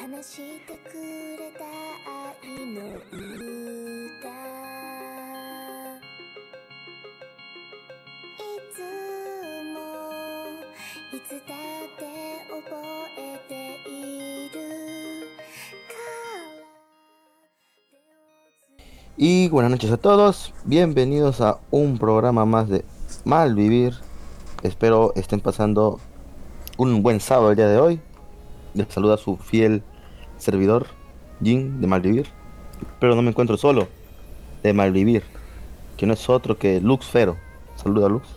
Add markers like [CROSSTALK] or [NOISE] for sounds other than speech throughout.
話してくれた愛の歌いつもいつだって覚えているから Y buenas noches a todos, bienvenidos a un programa más de Malvivir. Espero estén pasando un buen sábado el día de hoy. Les saluda su fiel servidor, Jin de Malvivir. Pero no me encuentro solo, de Malvivir, que no es otro que Lux Fero. Saluda Lux.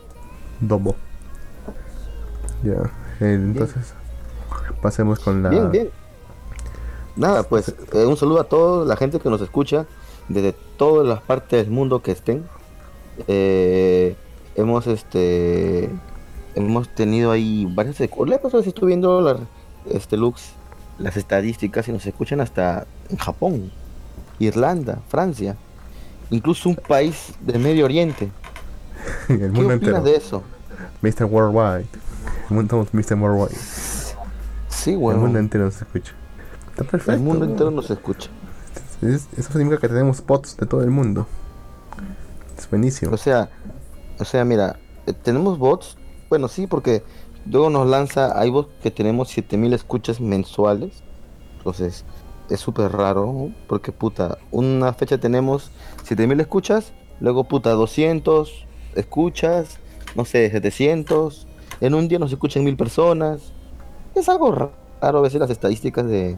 Dobo. Ya, eh, entonces pasemos con la... Bien, bien. Nada, pues eh, un saludo a toda la gente que nos escucha desde todas las partes del mundo que estén. Eh, hemos este hemos tenido ahí varias la pasada si estoy viendo la, este Lux las estadísticas y nos escuchan hasta en Japón, Irlanda, Francia, incluso un país del Medio Oriente. [LAUGHS] el ¿Qué mundo opinas entero. de eso? Mr. Worldwide. El mundo Mr. Worldwide. Sí, El bueno, mundo entero se escucha. Está perfecto. el mundo entero nos escucha. Es- eso significa que tenemos bots de todo el mundo. Es buenísimo. O sea, o sea, mira, eh, tenemos bots, bueno, sí, porque luego nos lanza, bots que tenemos 7000 escuchas mensuales. Entonces, es súper raro, porque puta, una fecha tenemos 7000 escuchas, luego puta 200 escuchas, no sé, 700, en un día nos escuchan 1000 personas. Es algo ra- raro a veces las estadísticas de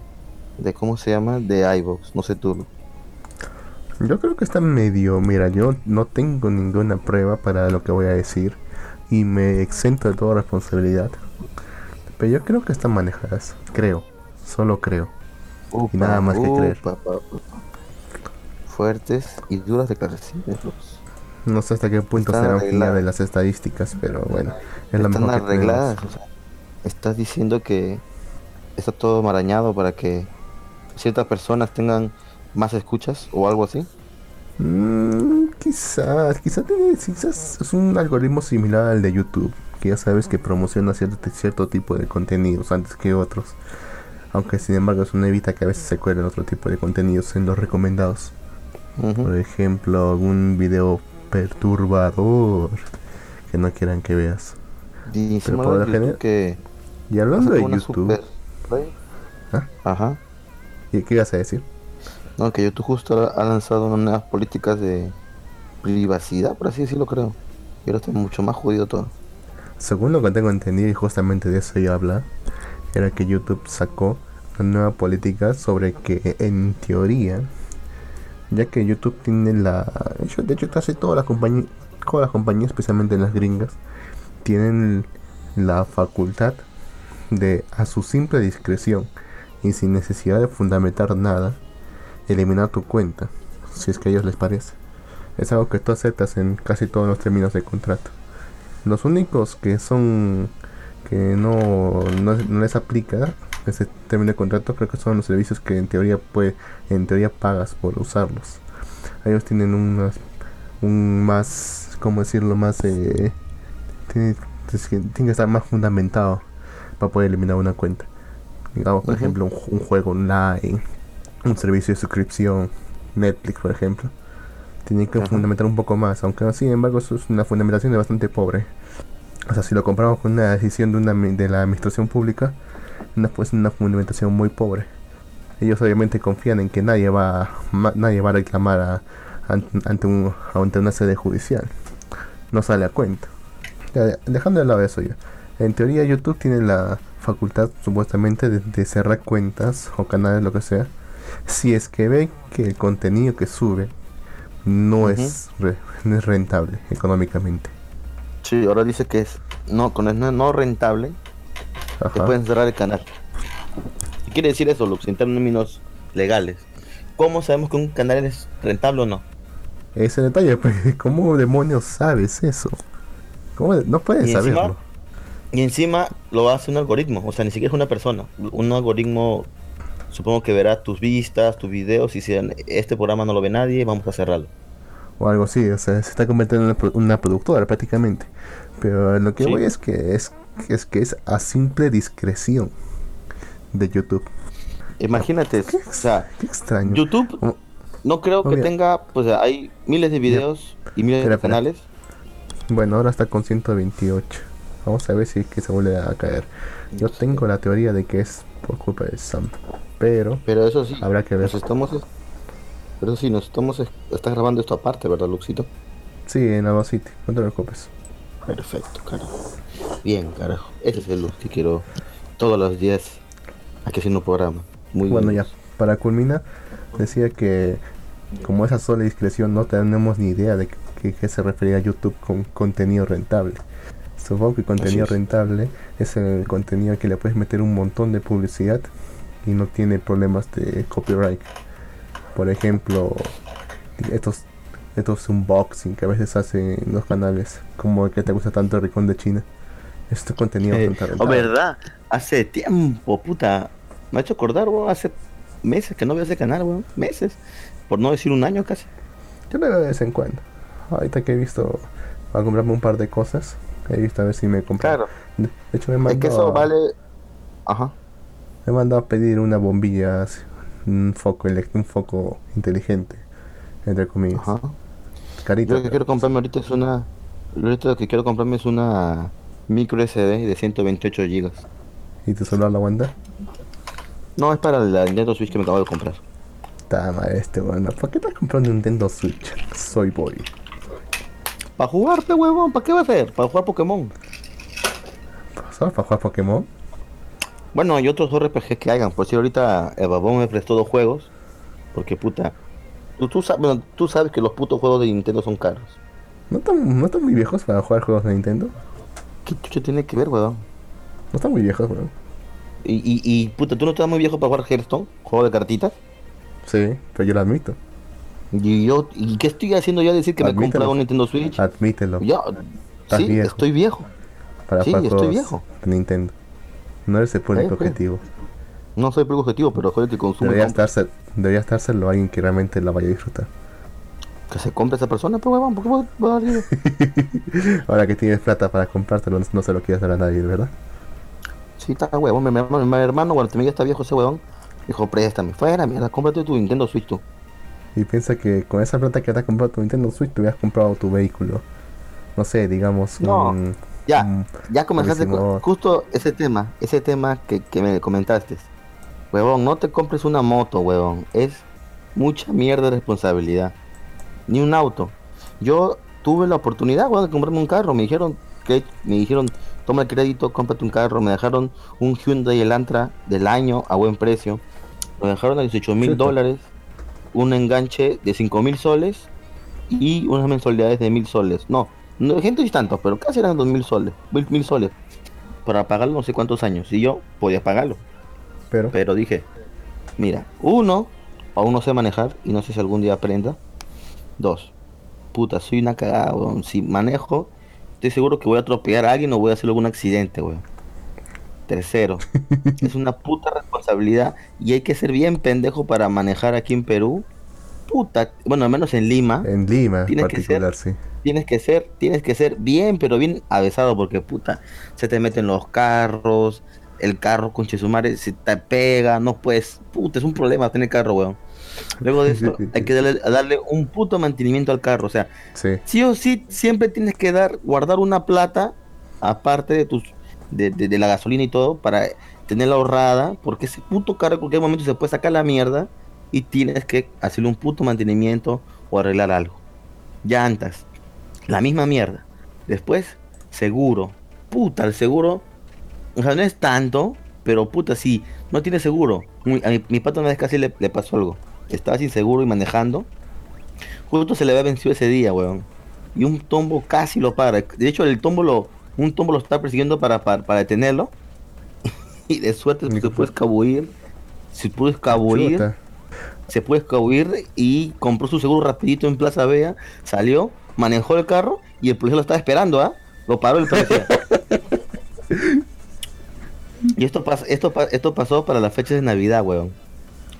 de cómo se llama, de iVoox, no sé tú. Yo creo que está medio. Mira, yo no tengo ninguna prueba para lo que voy a decir. Y me exento de toda responsabilidad. Pero yo creo que están manejadas. Creo. Solo creo. Y nada más que creer. Fuertes y duras declaraciones. No sé hasta qué punto Están arregladas. de las estadísticas, pero bueno. Es la Están arregladas. tenemos. o sea, estás diciendo que está todo marañado para que ciertas personas tengan más escuchas o algo así. Mm, quizás, quizás, tiene- quizás es un algoritmo similar al de YouTube, que ya sabes que promociona cierto, cierto tipo de contenidos antes que otros. Aunque sin embargo eso no evita que a veces se cuelen otro tipo de contenidos en los recomendados. Por ejemplo, algún video perturbador que no quieran que veas. Pero Manuel por lo YouTube general- que Y hablando de YouTube, super- ¿Ah? Ajá. ¿qué, qué ibas a decir? No, que YouTube justo ha lanzado unas nuevas políticas de privacidad, por así decirlo, creo. Y ahora está mucho más jodido todo. Según lo que tengo entendido, y justamente de eso iba a hablar, era que YouTube sacó una nueva política sobre que en teoría, ya que YouTube tiene la... De hecho casi todas las compañías, todas las compañías, especialmente las gringas, tienen la facultad de, a su simple discreción y sin necesidad de fundamentar nada, eliminar tu cuenta, si es que a ellos les parece. Es algo que tú aceptas en casi todos los términos de contrato. Los únicos que son que no, no, no les aplica ese término de contrato creo que son los servicios que en teoría puede, en teoría pagas por usarlos. Ellos tienen unas un más cómo decirlo más eh, tiene, que tiene que estar más fundamentado para poder eliminar una cuenta. Digamos, por ejemplo, un, un juego online, un servicio de suscripción, Netflix, por ejemplo. Tienen que Ajá. fundamentar un poco más, aunque sin embargo eso es una fundamentación bastante pobre. O sea, si lo comparamos con una decisión de, una, de la administración pública, una, pues una fundamentación muy pobre. Ellos obviamente confían en que nadie va, ma- nadie va a reclamar a- ante, un, ante una sede judicial. No sale a cuenta. Ya, dejando de lado eso ya. En teoría YouTube tiene la facultad supuestamente de, de cerrar cuentas o canales, lo que sea, si es que ve que el contenido que sube no, es, re- no es rentable económicamente. Sí, ahora dice que es no, con el no, rentable, te pueden cerrar el canal. ¿Qué quiere decir eso, Lux, en términos legales? ¿Cómo sabemos que un canal es rentable o no? Ese detalle, [LAUGHS] pues, ¿cómo demonios sabes eso? ¿Cómo de- no puedes Y encima- saberlo? Y encima lo hace un algoritmo, o sea, ni siquiera es una persona. Un algoritmo, supongo que verá tus vistas, tus videos, y si este programa no lo ve nadie, vamos a cerrarlo. O algo así, o sea, se está convirtiendo en una, pro- una productora prácticamente. Pero lo que Sí. voy es que es, es que es a simple discreción de YouTube. Imagínate, o sea, Qué extraño. YouTube no creo que tenga, pues hay miles de videos y miles Espera, de canales. Bueno, ahora está con 128. Vamos a ver si es que se vuelve a caer. Yo tengo la teoría de que es por culpa de Sam. Pero Pero eso sí, habrá que ver. nos estamos, pero eso sí, nos estamos, estás grabando esto aparte, ¿verdad, Luxito? Sí, en Ava City. No te preocupes. Perfecto, carajo. Bien, carajo. Ese es el Lux que quiero todos los días aquí haciendo un programa. Muy Bueno, bien. ya. Para culminar, decía que como esa sola discreción no tenemos ni idea de qué qué se refería a YouTube con contenido rentable. Supongo que contenido es. rentable es el contenido que le puedes meter un montón de publicidad y no tiene problemas de copyright. Por ejemplo, estos estos unboxing que a veces hacen los canales, como el que te gusta tanto el Ricón de China. Este contenido Eh, oh, verdad, hace tiempo, puta. Me ha hecho acordar, weón, hace meses que no veo ese canal, weón. Meses. Por no decir un año casi. Yo lo veo de vez en cuando. Ahorita que he visto a comprarme un par de cosas, he visto a ver si me compro. Claro. De hecho, me Es mandó, que eso a, vale. Ajá. Me mandó a pedir una bombilla, un foco elect- un foco inteligente, entre comillas. Ajá. Carito. Yo lo que quiero comprarme ahorita es una. Ahorita lo que quiero comprarme es una micro SD de 128 GB. ¿Y tu celular lo aguanta? No, es para la Nintendo Switch que me acabo de comprar. Tama este, bueno. ¿Por qué te has comprado un Nintendo Switch? Soy boy. Para jugarte, huevón, ¿para qué va a ser? Para jugar Pokémon. ¿Solo para jugar Pokémon? Bueno, hay otros RPG que hagan. Por si ahorita el babón me prestó dos juegos. Porque puta. Tú, tú, sabes, bueno, tú sabes que los putos juegos de Nintendo son caros. ¿No están, ¿No están muy viejos para jugar juegos de Nintendo? ¿Qué chucha tiene que ver, huevón? No están muy viejos, weón. Y, y, y puta, ¿tú no estás muy viejo para jugar Hearthstone? Juego de cartitas. Sí, pero yo lo admito. Y yo, ¿y qué estoy haciendo yo a decir que me he comprado un Nintendo Switch? Admítelo. Estás sí, viejo. estoy viejo. para sí, jugar estoy viejo. Nintendo. No eres el público Eh, objetivo. No soy el objetivo, pero soy el que consume. Debería, estarse, debería estárselo a alguien que realmente la vaya a disfrutar. Que se compre esa persona, pues huevón, ¿por qué voy a darle? [LAUGHS] Ahora que tienes plata para comprártelo, no, se lo quieres dar a nadie, ¿verdad? Sí, está huevón, mi, mi hermano, mi hermano, cuando también ya está viejo ese huevón, dijo, préstame, fuera, mierda, cómprate tu Nintendo Switch tú. Y piensa que con esa plata que te has comprado tu Nintendo Switch, te hubieras comprado tu vehículo. No sé, digamos, No, un, Ya, un- ya comenzaste con justo ese tema, ese tema que, que me comentaste. Huevón, no te compres una moto, huevón. Es mucha mierda de responsabilidad. Ni un auto. Yo tuve la oportunidad, huevón, de comprarme un carro. Me dijeron, que me dijeron, toma el crédito, cómprate un carro. Me dejaron un Hyundai Elantra del año a buen precio. Me dejaron a 18 mil dólares. Un enganche de 5 mil soles. Y unas mensualidades de mil soles. No, no gente es tanto, pero casi eran dos mil soles. Mil, soles. Para pagarlo no sé cuántos años. Y yo podía pagarlo. Pero, Pero dije, mira, uno, aún no sé manejar y no sé si algún día aprenda. Dos, puta, soy una cagada, weón. Si manejo, estoy seguro que voy a atropellar a alguien o voy a hacer algún accidente, weón. Tercero, [LAUGHS] es una puta responsabilidad y hay que ser bien pendejo para manejar aquí en Perú. Puta, bueno, al menos en Lima en Lima en Tiene que particular, sí. tienes que ser, tienes que ser bien, pero bien avesado, porque puta, se te meten los carros, el carro con Chesumare se te pega, no puedes, puta, es un problema tener carro, weón. Luego de eso, hay que darle, darle un puto mantenimiento al carro, o sea, Sí, sí o sí, siempre tienes que dar, guardar una plata, aparte de tus, de, de- de la gasolina y todo, para tenerla ahorrada, porque ese puto carro en cualquier momento se puede sacar la mierda y tienes que hacerle un puto mantenimiento o arreglar algo. Llantas, la misma mierda. Después, seguro. Puta, el seguro, o sea, no es tanto, pero puta, si no tiene seguro. A mi, mi pato una vez casi le, le pasó algo. Estaba sin seguro y manejando. Justo se le había vencido ese día, weón. Y un tombo casi lo para. De hecho, el tombo lo, un tombo lo está persiguiendo para, para, para detenerlo. [LAUGHS] y de suerte se pudo escabullir. Se pudo escabullir. chuta. Se pudo escabullir y compró su seguro rapidito en Plaza Vea. Salió, manejó el carro y el policía lo estaba esperando, ¿ah? Lo paró el policía. [LAUGHS] y esto, pas- esto, pa- esto pasó para las fechas de Navidad, weón.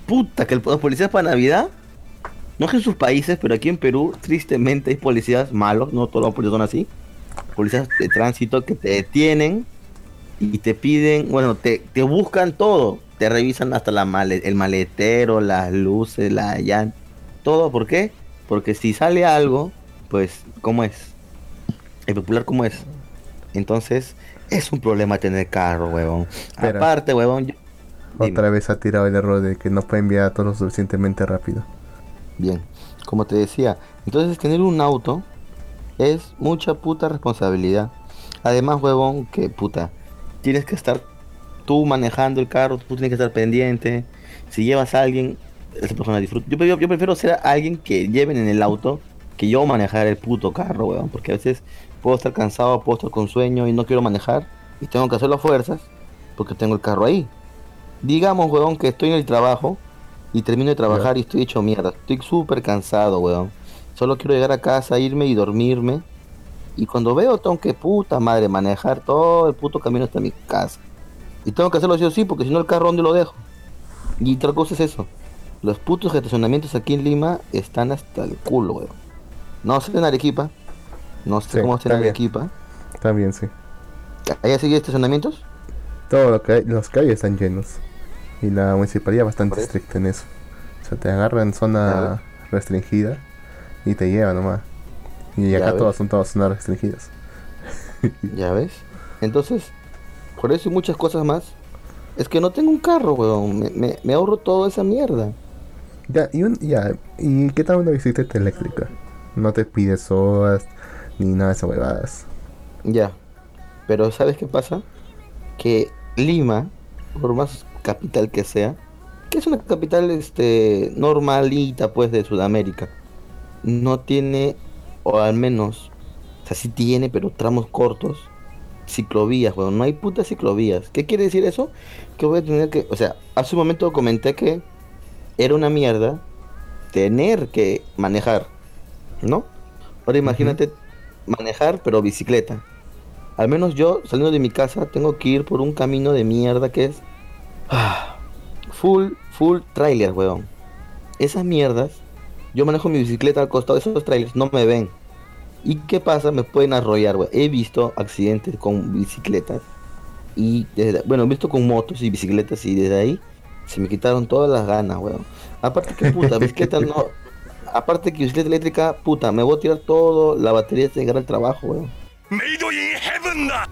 Puta, que el- los policías para Navidad no es en sus países, pero aquí en Perú, tristemente, hay policías malos, no todos los policías son así. Policías de tránsito que te detienen y te piden, bueno, te, te buscan todo. Te revisan hasta la male- el maletero, las luces, la llanta, todo. ¿Por qué? Porque si sale algo, pues, ¿cómo es? El popular, ¿cómo es? Entonces, es un problema tener carro, huevón. Aparte, huevón, yo-. Otra vez ha tirado el error de que no puede enviar todo lo suficientemente rápido. Bien, como te decía, entonces tener un auto es mucha puta responsabilidad. Además, huevón, que puta, tienes que estar tú manejando el carro, tú tienes que estar pendiente. Si llevas a alguien, esa persona disfruta. Yo, prefiero- yo prefiero ser alguien que lleven en el auto que yo manejar el puto carro, huevón, porque a veces puedo estar cansado, puedo estar con sueño y no quiero manejar y tengo que hacerlo a fuerzas porque tengo el carro ahí. Digamos, huevón, que estoy en el trabajo y termino de trabajar y estoy hecho mierda. Estoy súper cansado, weón. Solo quiero llegar a casa, irme y dormirme. Y cuando veo, tengo que puta madre manejar todo el puto camino hasta mi casa. Y tengo que hacerlo sí o sí, porque si no el carro, ¿dónde lo dejo? Y otra cosa es eso. Los putos estacionamientos aquí en Lima están hasta el culo, weón. No sé en Arequipa. No sé Sí, cómo está en. Arequipa. También sí. ¿Allá sigue estacionamientos? Todo lo que hay, los calles están llenos. Y la municipalidad bastante estricta en eso. O sea, te agarran zona restringida y te llevan nomás. Y acá todas son todas zonas restringidas. Ya ves. Entonces, por eso y muchas cosas más. Es que no tengo un carro, weón. Me, me- me ahorro toda esa mierda. Ya, y un, ya, ¿y qué tal una bicicleta eléctrica? No te pides sodas ni nada de esas huevadas. Ya. Pero ¿sabes qué pasa? Que Lima, por más capital que sea, que es una capital este normalita pues de Sudamérica, no tiene, o al menos, o sea, sí tiene, pero tramos cortos, ciclovías, weón. No hay putas ciclovías. ¿Qué quiere decir eso? Que voy a tener que, o sea, hace un momento comenté que era una mierda tener que manejar, ¿no? Ahora imagínate manejar, pero bicicleta. Al menos yo, saliendo de mi casa, tengo que ir por un camino de mierda que es ah, full, full trailer, weón. Esas mierdas, yo manejo mi bicicleta al costado de esos trailers, no me ven. ¿Y qué pasa? Me pueden arrollar, weón. He visto accidentes con bicicletas. Y desde, bueno, he visto con motos y bicicletas y desde ahí se me quitaron todas las ganas, weón. Aparte que puta, [LAUGHS] bicicleta no... Aparte que bicicleta eléctrica, puta, me voy a tirar todo, la batería se llegar al trabajo, weón.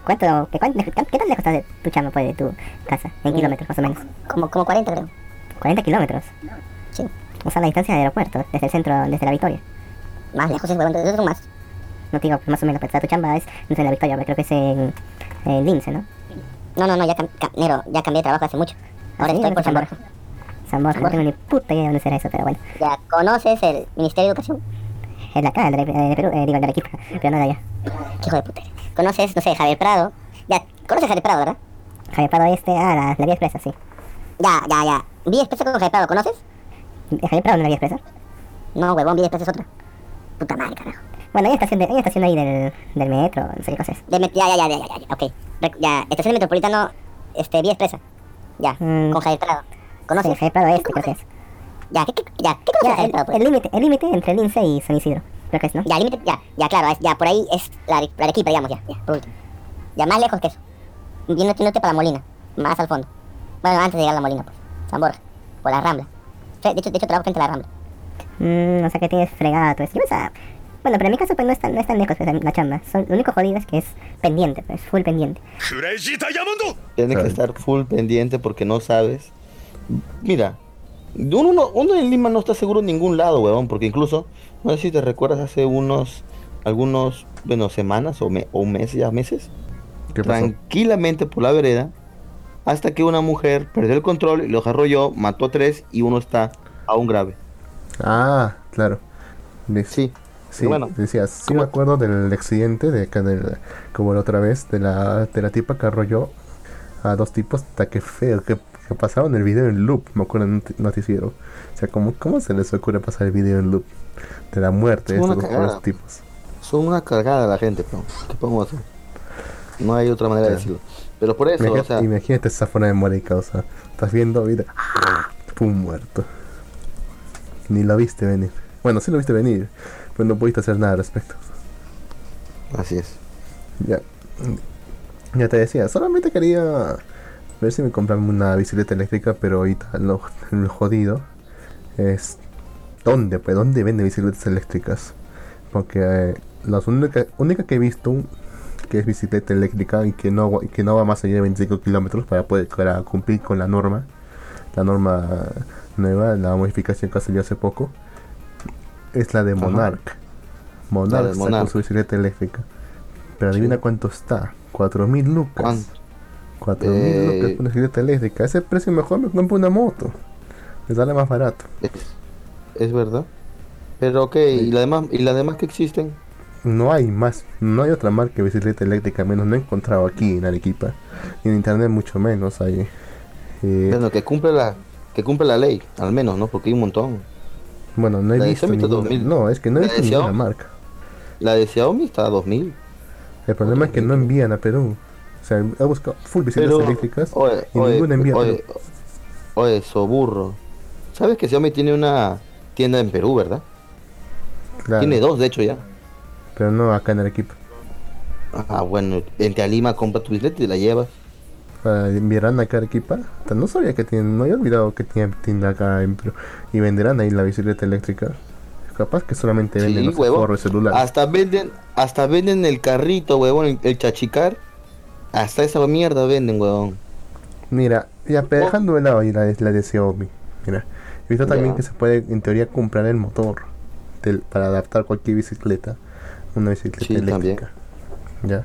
¿Cuánto, qué, cuánto- qué tan lejos está de tu chamba, pues, de tu casa? En Mm. kilómetros, más o menos. Como, como 40 creo. 40 kilómetros. Sí. O sea, la distancia del aeropuerto, desde el centro, desde la Victoria. Más lejos es, huevón, entonces son más. No te digo, más o menos, pero tu chamba es no sé, en la Victoria, creo que es en, en Lince, ¿no? No, no, no, ya, cam- ya cambié de trabajo hace mucho. Ahora ¿Sí? estoy ¿Dónde por San Borja. San Borja, no tengo ni puta idea de dónde será eso, pero bueno. Ya conoces el Ministerio de Educación. Es de acá, el de, de Perú, eh, digo, el de Arequipa, pero no de allá. Qué hijo de puta. Conoces, no sé, Javier Prado. Ya, conoces Javier Prado, ¿verdad? Javier Prado este, ah, la, la vía expresa, sí. Ya, ya, ya. Vía Expresa con Javier Prado, ¿conoces? ¿Javier Prado no la vía expresa? No, huevón, Vía Expresa es otra. Puta madre, carajo. Bueno, hay una estación, de, hay una estación ahí del, del metro, no sé qué cosa es. De met- ya, ya, ya, ya, ya, ya, ok. Rec- Ya, Estación de Metropolitano, este, Vía Expresa. Ya, Mm. con Javier Prado. ¿Conoces? Sí, Javier Prado este, creo que es. Ya, ¿qué, qué, ya, ¿qué conoces Ya, Javier el Prado? pues? el límite, el límite entre Lince y San Isidro, creo que es, ¿no? Ya, límite, ya, ya, claro, es- ya, por ahí es la, la Arequipa, digamos, ya, ya, por último. Ya, más lejos que eso. Yéndote, yéndote para la Molina, más al fondo. Bueno, antes de llegar a la Molina, pues, San Borja, por la Rambla. De hecho, de hecho trabajo frente a la Rambla. Mm, o sea que tienes fregado, pues. Yo pensaba, bueno, pero en mi caso pues no es tan, no es tan lejos pues, la chamba. Son- lo único jodido es que es pendiente, pues, full pendiente. Tienes que estar full pendiente porque no sabes. Mira, uno, no- uno en Lima no está seguro en ningún lado, huevón, porque incluso, no sé si te recuerdas hace unos, algunos, bueno, semanas o, me- o meses, ya meses, ¿Qué pasó? tranquilamente por la vereda, hasta que una mujer perdió el control y los arrolló, mató a tres y uno está aún grave. Ah, claro. Sí, Sí, Bueno, decías, sí ¿cómo? me acuerdo del accidente de del, como la otra vez, de la, de la tipa que arrolló a dos tipos, hasta que feo, que, que pasaron el video en loop, me acuerdo en noticiero. O sea, ¿cómo, ¿cómo se les ocurre pasar el video en loop? De la muerte de estos dos tipos. son una cargada la gente, pero ¿qué podemos hacer? No hay otra manera de decirlo. Pero por eso, o Imagínate, sea, imagínate esa forma de muerte causa. Estás viendo vida, ¡ah! pum, muerto. Ni lo viste venir. Bueno, sí lo viste venir, pero no pudiste hacer nada al respecto. así es. Ya. Ya te decía, solamente quería ver si me compran una bicicleta eléctrica, pero ahorita lo, lo jodido es dónde, pues, dónde venden bicicletas eléctricas. Porque eh, la única, única que he visto que es bicicleta eléctrica y que no, y que no va más allá de 25 kilómetros para poder para cumplir con la norma, la norma nueva, la modificación que salió hace poco, es la de Ajá. Monarch. Monarch sacó Monarch. su bicicleta eléctrica. Pero adivina Sí. cuánto está, 4000 lucas. ¿Cuánto? 4000 Eh, lucas por una bicicleta eléctrica. A ese precio mejor me compro una moto. Me sale más barato. Es, es verdad. Pero ok, ¿y las demás, y las demás que existen? No hay más, no hay otra marca de bicicleta eléctrica, menos no he encontrado aquí en Arequipa. Y en internet mucho menos hay. Eh, Bueno, que cumple la que cumple la ley, al menos, ¿no? Porque hay un montón. Bueno, no he la de visto está ninguna. 2000. No, es que no he de visto ninguna Xiaomi. marca. La de Xiaomi está a 2000. El problema es que no envían a Perú. O sea, he buscado full bicicletas Pero, eléctricas oye, y oye, ninguna envía a Perú. oye, soburro. ¿Sabes que Xiaomi tiene una tienda en Perú, verdad? Claro, Tiene dos, de hecho, ya. pero no acá en Arequipa. Ah, bueno, vente a Lima, compra tu bicicleta y la llevas. Enviarán acá a Arequipa. No sabía que tienen, no había olvidado que tienen tienda acá en Perú. Y venderán ahí la bicicleta eléctrica. Capaz que solamente venden Sí, los huevón. forros celulares. Hasta venden, hasta venden el carrito, huevón, el, el chachicar. Hasta esa mierda venden, huevón. Mira, ya Oh. dejando de lado ahí la, de- la de Xiaomi. Mira, he visto también Ya. que se puede en teoría comprar el motor del- para adaptar cualquier bicicleta una bicicleta Sí, también. eléctrica. Ya,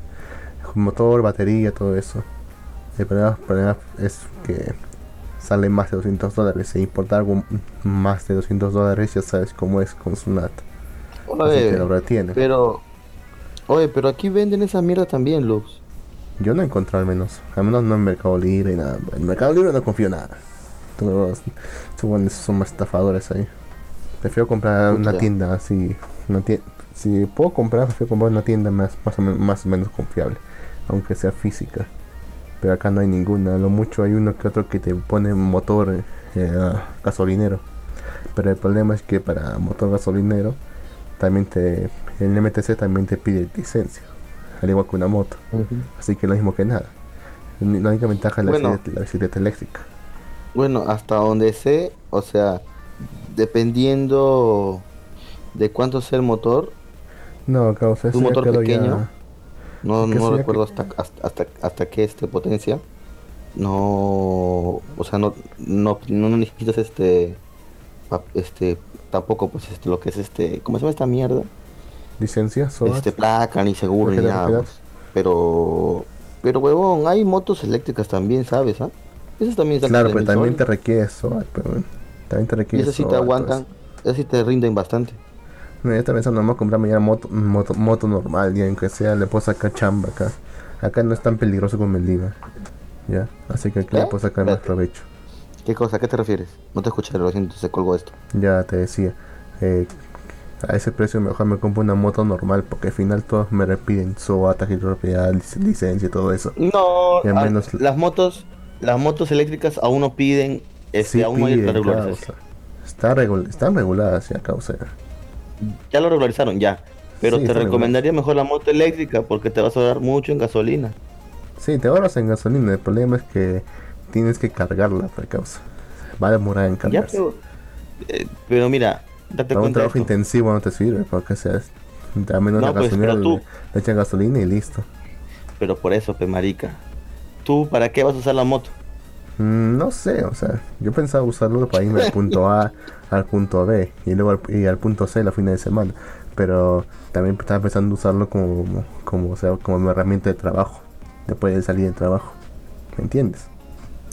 motor, batería, todo eso. El problema, el problema es que sale más de 200 dólares. E importar algo más de 200 dólares, ya sabes cómo es con Sunat. Oye, pero, oye, pero aquí venden esa mierda también, Lux. Yo no he encontrado al menos. Al menos no en Mercado Libre y nada. En Mercado Libre no confío nada. Todos son, más estafadores ahí. Prefiero comprar una tienda así. Una tie- si puedo comprar, prefiero comprar una tienda más, más, o, men- más o menos confiable. Aunque sea física. Pero acá no hay ninguna. Lo mucho hay uno que otro que te pone motor eh, gasolinero. Pero el problema es que para motor gasolinero también te el MTC también te pide licencia. Al igual que una moto. Así que lo mismo que nada. La única ventaja es la, Bueno. bicicleta, la bicicleta eléctrica. Bueno, hasta donde sé, o sea, dependiendo de cuánto sea el motor, No, causa, ¿Un motor pequeño? ya- no, no recuerdo hasta, hasta, hasta, hasta qué este potencia, no, o sea, no, no, no necesitas este, este, tampoco pues este, lo que es este, ¿cómo se llama esta mierda? licencia, SOAT. Este, placa, ni seguro, ni nada, pues. pero, pero huevón, hay motos eléctricas también, ¿sabes? ah? Esas también Claro, pero también te requiere SOAT, pero también te y requiere esas sí te aguantan, esas sí te rinden bastante. No, yo estaba pensando, vamos a comprarme ya moto, moto, moto normal, ya aunque sea, le puedo sacar chamba acá. Acá no es tan peligroso como el Lima. Ya, así que aquí le ¿Eh? puedo sacar más provecho. ¿Qué cosa? ¿A qué te refieres? No te escuché, lo siento, se colgó esto. Ya te decía, eh, a ese precio mejor me compro una moto normal, porque al final todos me SOAT, tarjeta de propiedad, lic- licencia y todo eso. No, Y al menos- las motos, las motos eléctricas aún no piden, este, Sí aún no hay la regularización. causa. Está regul- están reguladas ya, causa. Ya lo regularizaron, ya. Pero Sí, te recomendaría mejor la moto eléctrica porque te vas a ahorrar mucho en gasolina. Sí, te ahorras en gasolina. El problema es que tienes que cargarla por causa. Va a demorar en Ya, cargarse. pero, eh, pero mira, date Para un cuenta de trabajo intensivo no te sirve, porque sea, a menos No, la pues, gasolina tú- le, le echan gasolina y listo. Pero por eso, pe marica. ¿Tú para qué vas a usar la moto? Mm, no sé, o sea, yo pensaba usarlo para irme del punto A [LAUGHS] al punto B y luego al, y al punto C la fines de semana. Pero también estaba pensando usarlo como, como, o sea, como mi herramienta de trabajo, después de salir del trabajo. ¿Me entiendes?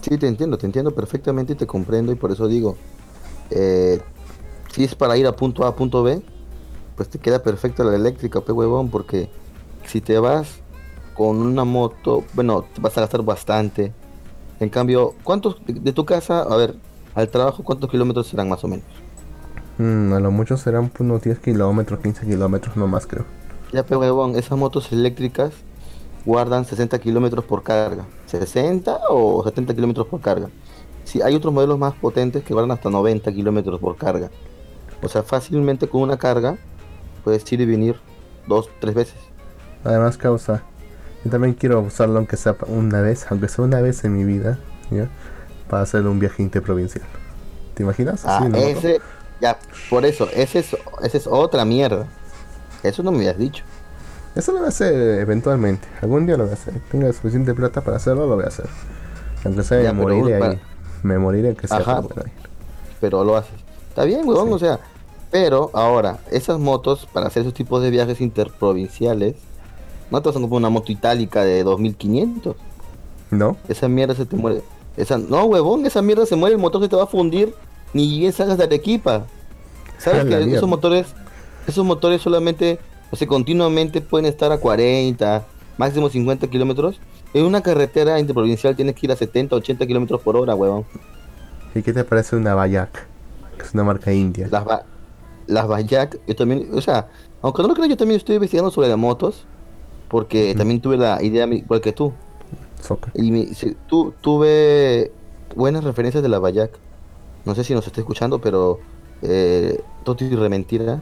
Sí, te entiendo, te entiendo perfectamente y te comprendo y por eso digo, eh, si es para ir a punto A punto B, pues te queda perfecta la eléctrica, pe huevón, porque si te vas con una moto, bueno, te vas a gastar bastante. En cambio, ¿cuántos de tu casa, a ver, al trabajo, cuántos kilómetros serán más o menos? Mm, a lo mucho serán unos 10 kilómetros, 15 kilómetros, no más creo. Ya, pe huevón, esas motos eléctricas guardan 60 kilómetros por carga. 60 o 70 kilómetros por carga. Sí, hay otros modelos más potentes que guardan hasta 90 kilómetros por carga. O sea, fácilmente con una carga puedes ir y venir dos, tres veces. Además causa, Yo también quiero usarlo aunque sea una vez, aunque sea una vez en mi vida, ¿ya? Para hacer un viaje interprovincial. ¿Te imaginas? Ah, la moto. ese, ya, por eso, ese es, ese es otra mierda. Eso no me habías dicho. Eso lo voy a hacer eventualmente. Algún día lo voy a hacer. Tenga suficiente plata para hacerlo, lo voy a hacer. Aunque sea, Ya, me moriré para- ahí. Me moriré que sea. Ajá. pero pero lo haces. Está bien, huevón, Sí. o sea. Pero ahora, esas motos para hacer esos tipos de viajes interprovinciales, no te vas a comprar una moto itálica de 2500. ¿No? Esa mierda se te muere. Esa, no, huevón, esa mierda se muere, el motor se te va a fundir, ni bien salgas de Arequipa. ¿Sabes que mierda. esos motores, esos motores solamente, o sea, continuamente pueden estar a 40, máximo 50 kilómetros? En una carretera interprovincial tienes que ir a 70, 80 kilómetros por hora, huevón. ¿Y qué te parece una Bayak? Que es una marca india. Las, ba- las Bayak, yo también, o sea, aunque no lo creas, yo también estoy investigando sobre las motos, porque también tuve la idea igual que tú. Soccer. Y mi- sí, tu- tuve buenas referencias de la Bayak. No sé si nos está escuchando, pero eh, Toti Rementira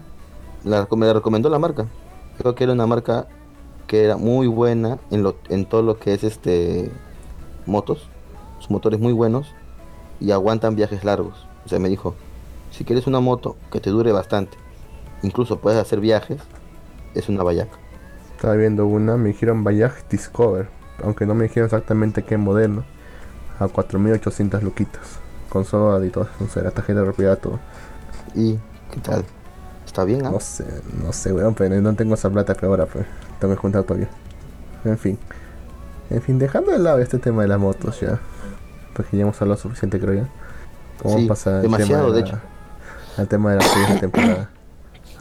la, me la recomendó la marca. Creo que era una marca que era muy buena en, lo, en todo lo que es este motos. Sus motores muy buenos y aguantan viajes largos. O sea, me dijo, si quieres una moto que te dure bastante, incluso puedes hacer viajes, es una Bayak. Estaba viendo una, me dijeron Bayak Discover. Aunque no me dijeron exactamente qué modelo. A 4800 luquitas. Con soda y todo. O sea, la tarjeta de propiedad, todo. ¿Y qué tal? ¿Está bien? ah? No sé, no sé, weón, pero no tengo esa plata que ahora, pues. Tengo que juntar todavía. En fin. En fin, dejando de lado este tema de las motos ya. Porque ya hemos hablado suficiente, creo ya. Vamos Sí, a pasar al demasiado, tema de la- hecho. Al tema de la siguiente temporada.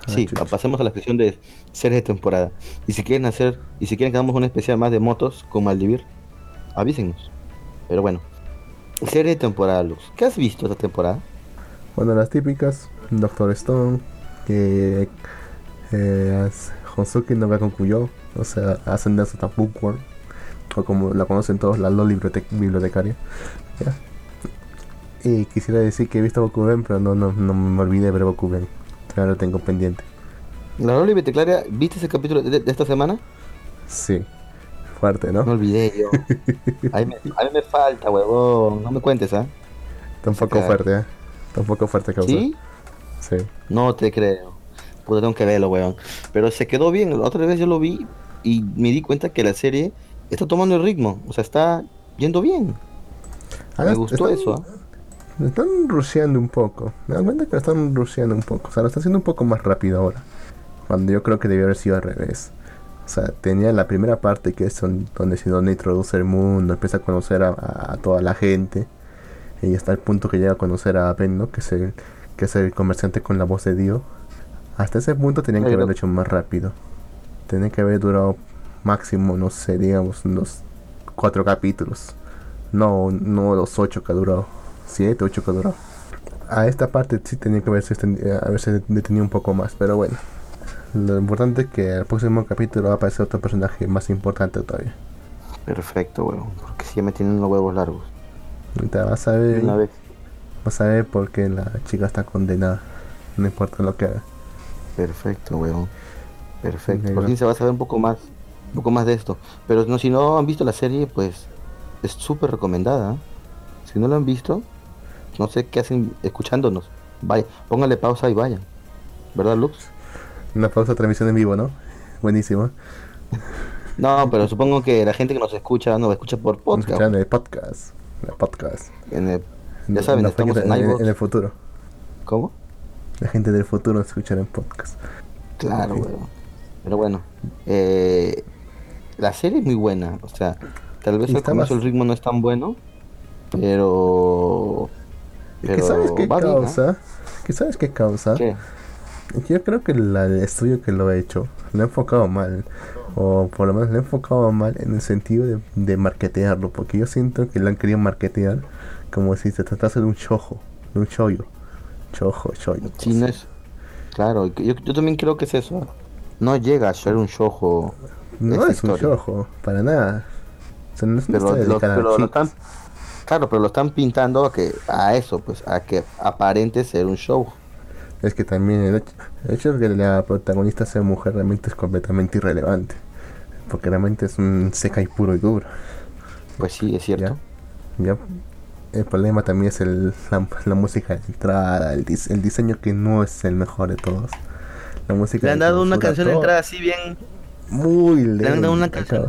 Sí, Ah, chucha. pasemos a la sección de series de temporada. Y si quieren hacer, y si quieren que hagamos un especial más de motos con Maldivir, avísenos. Pero bueno, serie de temporada, Luz. ¿Qué has visto esta temporada? Bueno, las típicas, Doctor Stone, que eh, Honsuki no concluyó, o sea, hacen de hasta Bookworm, o como la conocen todos, la LOL bibliote- bibliotecaria. ¿ya? Y quisiera decir que he visto Bokuben, pero no, no, no me olvidé de ver Bokuben. Todavía lo tengo pendiente. La Loli Beteclaria, ¿viste ese capítulo de, de esta semana? Sí, fuerte, ¿no? Me olvidé yo. [LAUGHS] A mí me, a mí me falta, huevón. No me cuentes, ¿ah? Tampoco fuerte, ¿eh? Tampoco fuerte causa. ¿Sí? Sí. No te creo. Puta, tengo que verlo, weón. Pero se quedó bien. La otra vez yo lo vi y me di cuenta que la serie está tomando el ritmo. O sea, está yendo bien. Ah, Me gustó eso. ¿ah? Lo están rusheando un poco. Me da cuenta que lo están rusheando un poco. O sea, lo están haciendo un poco más rápido ahora. Cuando yo creo que debió haber sido al revés. O sea, tenía la primera parte que es don- donde se donde introduce el mundo, empieza a conocer a, a toda la gente. Y hasta el punto que llega a conocer a Ben, ¿no? Que es el, que es el comerciante con la voz de Dio. Hasta ese punto tenían que haberlo hecho más rápido. Tenía que haber durado máximo, no sé, digamos, unos cuatro capítulos. No, no los ocho que ha durado. Siete, ocho que ha durado. A esta parte sí tenía que haberse, eh, haberse detenido un poco más, pero bueno. Lo importante es que al próximo capítulo va a aparecer otro personaje más importante todavía. Perfecto, weón. Porque si ya me tienen los huevos largos. Ahorita vas a ver, Una vez. vas a ver por qué la chica está condenada. No importa lo que haga. Perfecto, weón. Perfecto. Por fin se va a saber un poco más. Un poco más de esto. Pero no, si no han visto la serie, pues es súper recomendada. ¿eh? Si no la han visto, no sé qué hacen escuchándonos. Vaya, pónganle pausa y vayan. ¿Verdad, Lux? Una pausa transmisión en vivo, ¿no? Buenísimo. No, pero supongo que la gente que nos escucha nos escucha por podcast. escuchar en el podcast. En el podcast. En el- No- ya saben, no estamos en en, en el futuro. ¿Cómo? La gente del futuro nos escuchará en podcast. Claro, weón. Pero bueno, eh, la serie es muy buena. O sea, tal vez al comienzo el ritmo no es tan bueno, pero. Pero sabes qué va bien, causa. Que sabes qué causa. ¿Qué? Yo creo que la- el estudio que lo ha hecho lo ha enfocado mal. O por lo menos lo ha enfocado mal en el sentido de, de marketearlo. Porque yo siento que lo han querido marketear como si se tratase de un chojo. De un chollo. Chojo, chollo. Sí, no es. Claro, yo, yo también creo que es eso. No llega a ser un shojo. No es un chojo, para nada. O sea, no es Pero, lo, pero lo están. Claro, pero lo están pintando a que a eso, pues, a que aparente ser un show. Es que también el hecho, el hecho de que la protagonista sea mujer realmente es completamente irrelevante. Porque realmente es un Sekai puro y duro. Pues sí, es cierto. Ya. El problema también es el, la, la música de entrada, el, dis- el diseño que no es el mejor de todos. La música Le han dado una canción de entrada así bien, Muy Le han dado una canción.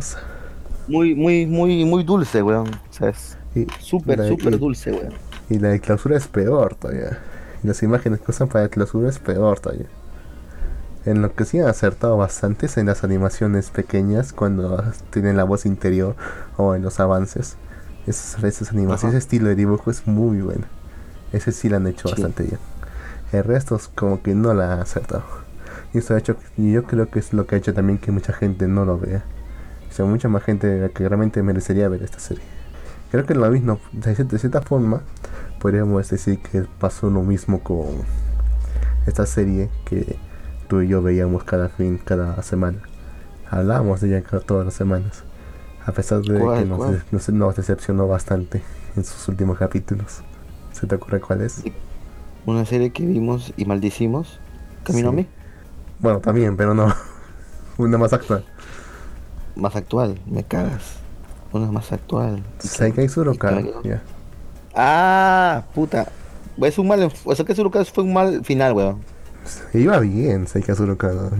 muy, muy, muy, muy dulce, weón. O sea, es Y, súper, súper dulce, weón. Y la de clausura es peor todavía. Y las imágenes que usan para la clausura es peor todavía. En lo que sí han acertado bastante es en las animaciones pequeñas cuando tienen la voz interior o en los avances. Esas, esas animaciones, Ajá. ese estilo de dibujo es muy bueno. Ese sí lo han hecho Sí. bastante bien. El resto es como que no la han acertado. Y eso ha hecho, y yo creo que es lo que ha hecho también que mucha gente no lo vea. O sea, mucha más gente que realmente merecería ver esta serie. Creo que lo mismo, de cier- de cierta forma, podríamos decir que pasó lo mismo con esta serie que tú y yo veíamos cada fin, cada semana. Hablábamos de ella todas las semanas. A pesar de ¿Cuál, que nos, nos- nos decepcionó bastante en sus últimos capítulos. ¿Se te ocurre cuál es? Una serie que vimos y maldicimos. Camino a Sí. mí. Bueno, también, pero no. [LAUGHS] Una más actual. Más actual, me cagas. Una más actual. Seikai y Suroka. ya. Ah, puta. Es un mal. O sea que Suruka fue un mal final, weón. Iba bien Seikai Suroka. ¿no?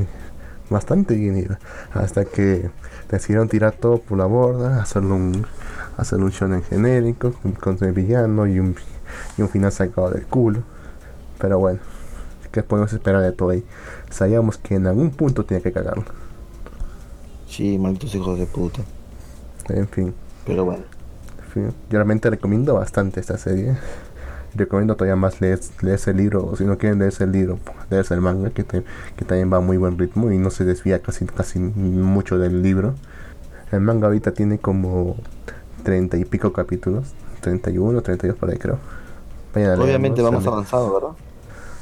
Bastante bien iba. Hasta que decidieron tirar todo por la borda, hacerlo un, hacer un shonen genérico con, con el villano y un, y un final sacado del culo. Pero bueno, ¿qué podemos esperar de todo ahí? Sabíamos que en algún punto tenía que cagarlo. Sí, malditos hijos de puta. En fin. Pero bueno. En fin, Yo realmente recomiendo bastante esta serie. Recomiendo todavía más leer, leerse el libro, o si no quieren leerse el libro, leerse el manga, que, te- que también va a muy buen ritmo y no se desvía casi, casi mucho del libro. El manga ahorita tiene como treinta y pico capítulos, 31, 32 por ahí creo. Vayan Obviamente vamos también. avanzado, ¿verdad?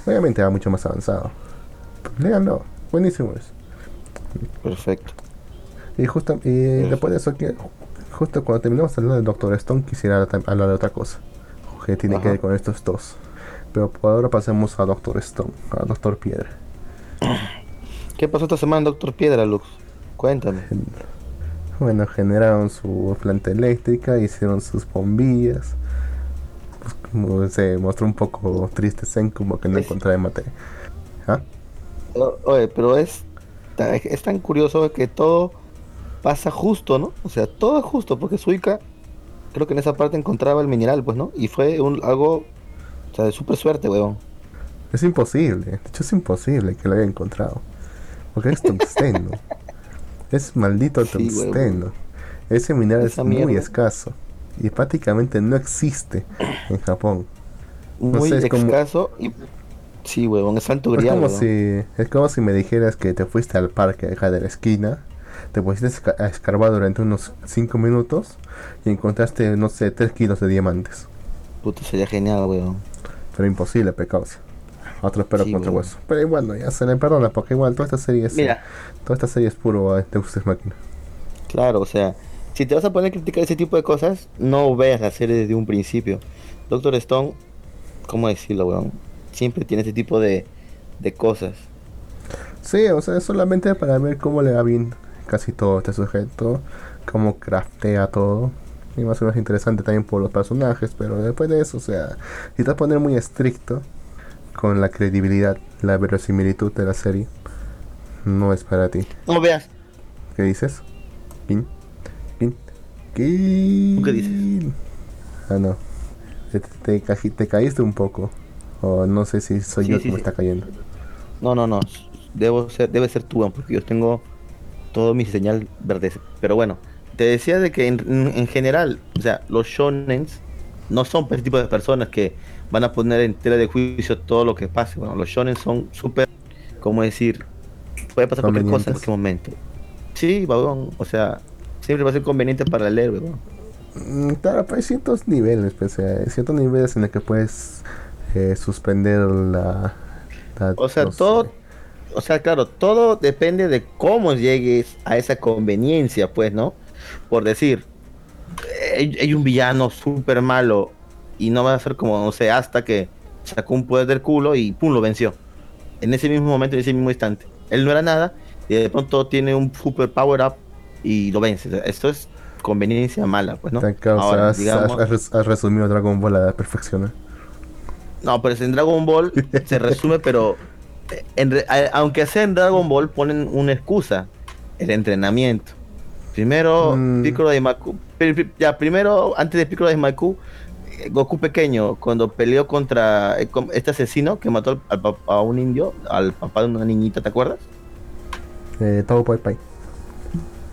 Obviamente va mucho más avanzado. Léanlo, buenísimo es. Perfecto. Y justo y después de eso que justo cuando terminamos de hablar del Doctor Stone quisiera hablar de otra cosa que tiene que ver con estos dos. Pero por ahora pasemos a Doctor Stone, a Doctor Piedra. ¿Qué pasó esta semana, Doctor Piedra, Lux? Cuéntame. Bueno, generaron su planta eléctrica, hicieron sus bombillas. Pues, como se mostró un poco triste Zen como que no Es- encontraba materia. ¿Ah? Oye, pero es, es tan curioso que todo pasa justo, ¿no? O sea, todo es justo, porque Suica, creo que en esa parte encontraba el mineral, pues, ¿no? Y fue un, algo, o sea, de súper suerte, weón. Es imposible, de hecho es imposible que lo haya encontrado. Porque es tungsteno. [LAUGHS] es maldito Sí, huevón. tungsteno. Ese mineral Esa es muy escaso. Y prácticamente no existe en Japón. Muy sé, es como- escaso y... Sí, weón, es santo Es grial, como weón. si es como si me dijeras que te fuiste al parque acá de la esquina, te pusiste a esca- a escarbar durante unos 5 minutos y encontraste, no sé, 3 kilos de diamantes. Puta, sería genial, weón. Pero imposible, pecados. Otro perro Sí, contra hueso. Pero igual no, ya se le perdona porque igual toda esta serie es, Mira, toda esta serie es puro eh, Deus Ex Machina. claro, o sea, si te vas a poner a criticar ese tipo de cosas, no veas la serie desde un principio. Doctor Stone, ¿cómo decirlo, weón? Siempre tiene ese tipo de, de cosas. Sí, o sea, es solamente para ver cómo le va bien casi todo este sujeto, cómo craftea todo. Y más o menos interesante también por los personajes, pero después de eso, o sea, si te vas a poner muy estricto con la credibilidad, la verosimilitud de la serie, no es para ti. No veas. ¿Qué dices? ¿Quién? ¿Quién? ¿Quién? ¿Qué dices? Ah, no. Te, te, te caíste un poco. O no sé si soy Sí, yo sí, que me sí. está cayendo. No, no, no. Debo ser, debe ser tú, porque yo tengo todo mi señal verde. Pero bueno, te decía de que en, en general, o sea, los shonens no son ese tipo de personas que van a poner en tela de juicio todo lo que pase. Bueno, los shonen son súper, ¿cómo decir? Puede pasar cualquier cosa en cualquier momento. Sí, weón, o sea, siempre va a ser conveniente para leer, weón. Mm, Claro, pero hay ciertos niveles, pues, eh, hay ciertos niveles en los que puedes eh, suspender la, la- O sea, todo, o sea, claro, todo depende de cómo llegues a esa conveniencia, pues, ¿no? Por decir, hay, hay un villano súper malo y no va a ser como, no sé, hasta que sacó un poder del culo y pum, lo venció. En ese mismo momento, en ese mismo instante. Él no era nada y de pronto tiene un super power up y lo vences. Esto es conveniencia mala, pues, ¿no? Ahora, has, digamos- has- has res- has resumido Dragon Ball a la perfección. ¿eh? No, pero en Dragon Ball [LAUGHS] se resume, pero en aunque sea en Dragon Ball ponen una excusa, el entrenamiento. Primero Mm. Piccolo de Maku, ya primero antes de Piccolo de Maku, eh, Goku pequeño cuando peleó contra eh, con este asesino que mató al, al a un indio, al papá de una niñita, ¿te acuerdas? Eh, Tao Pai Pai.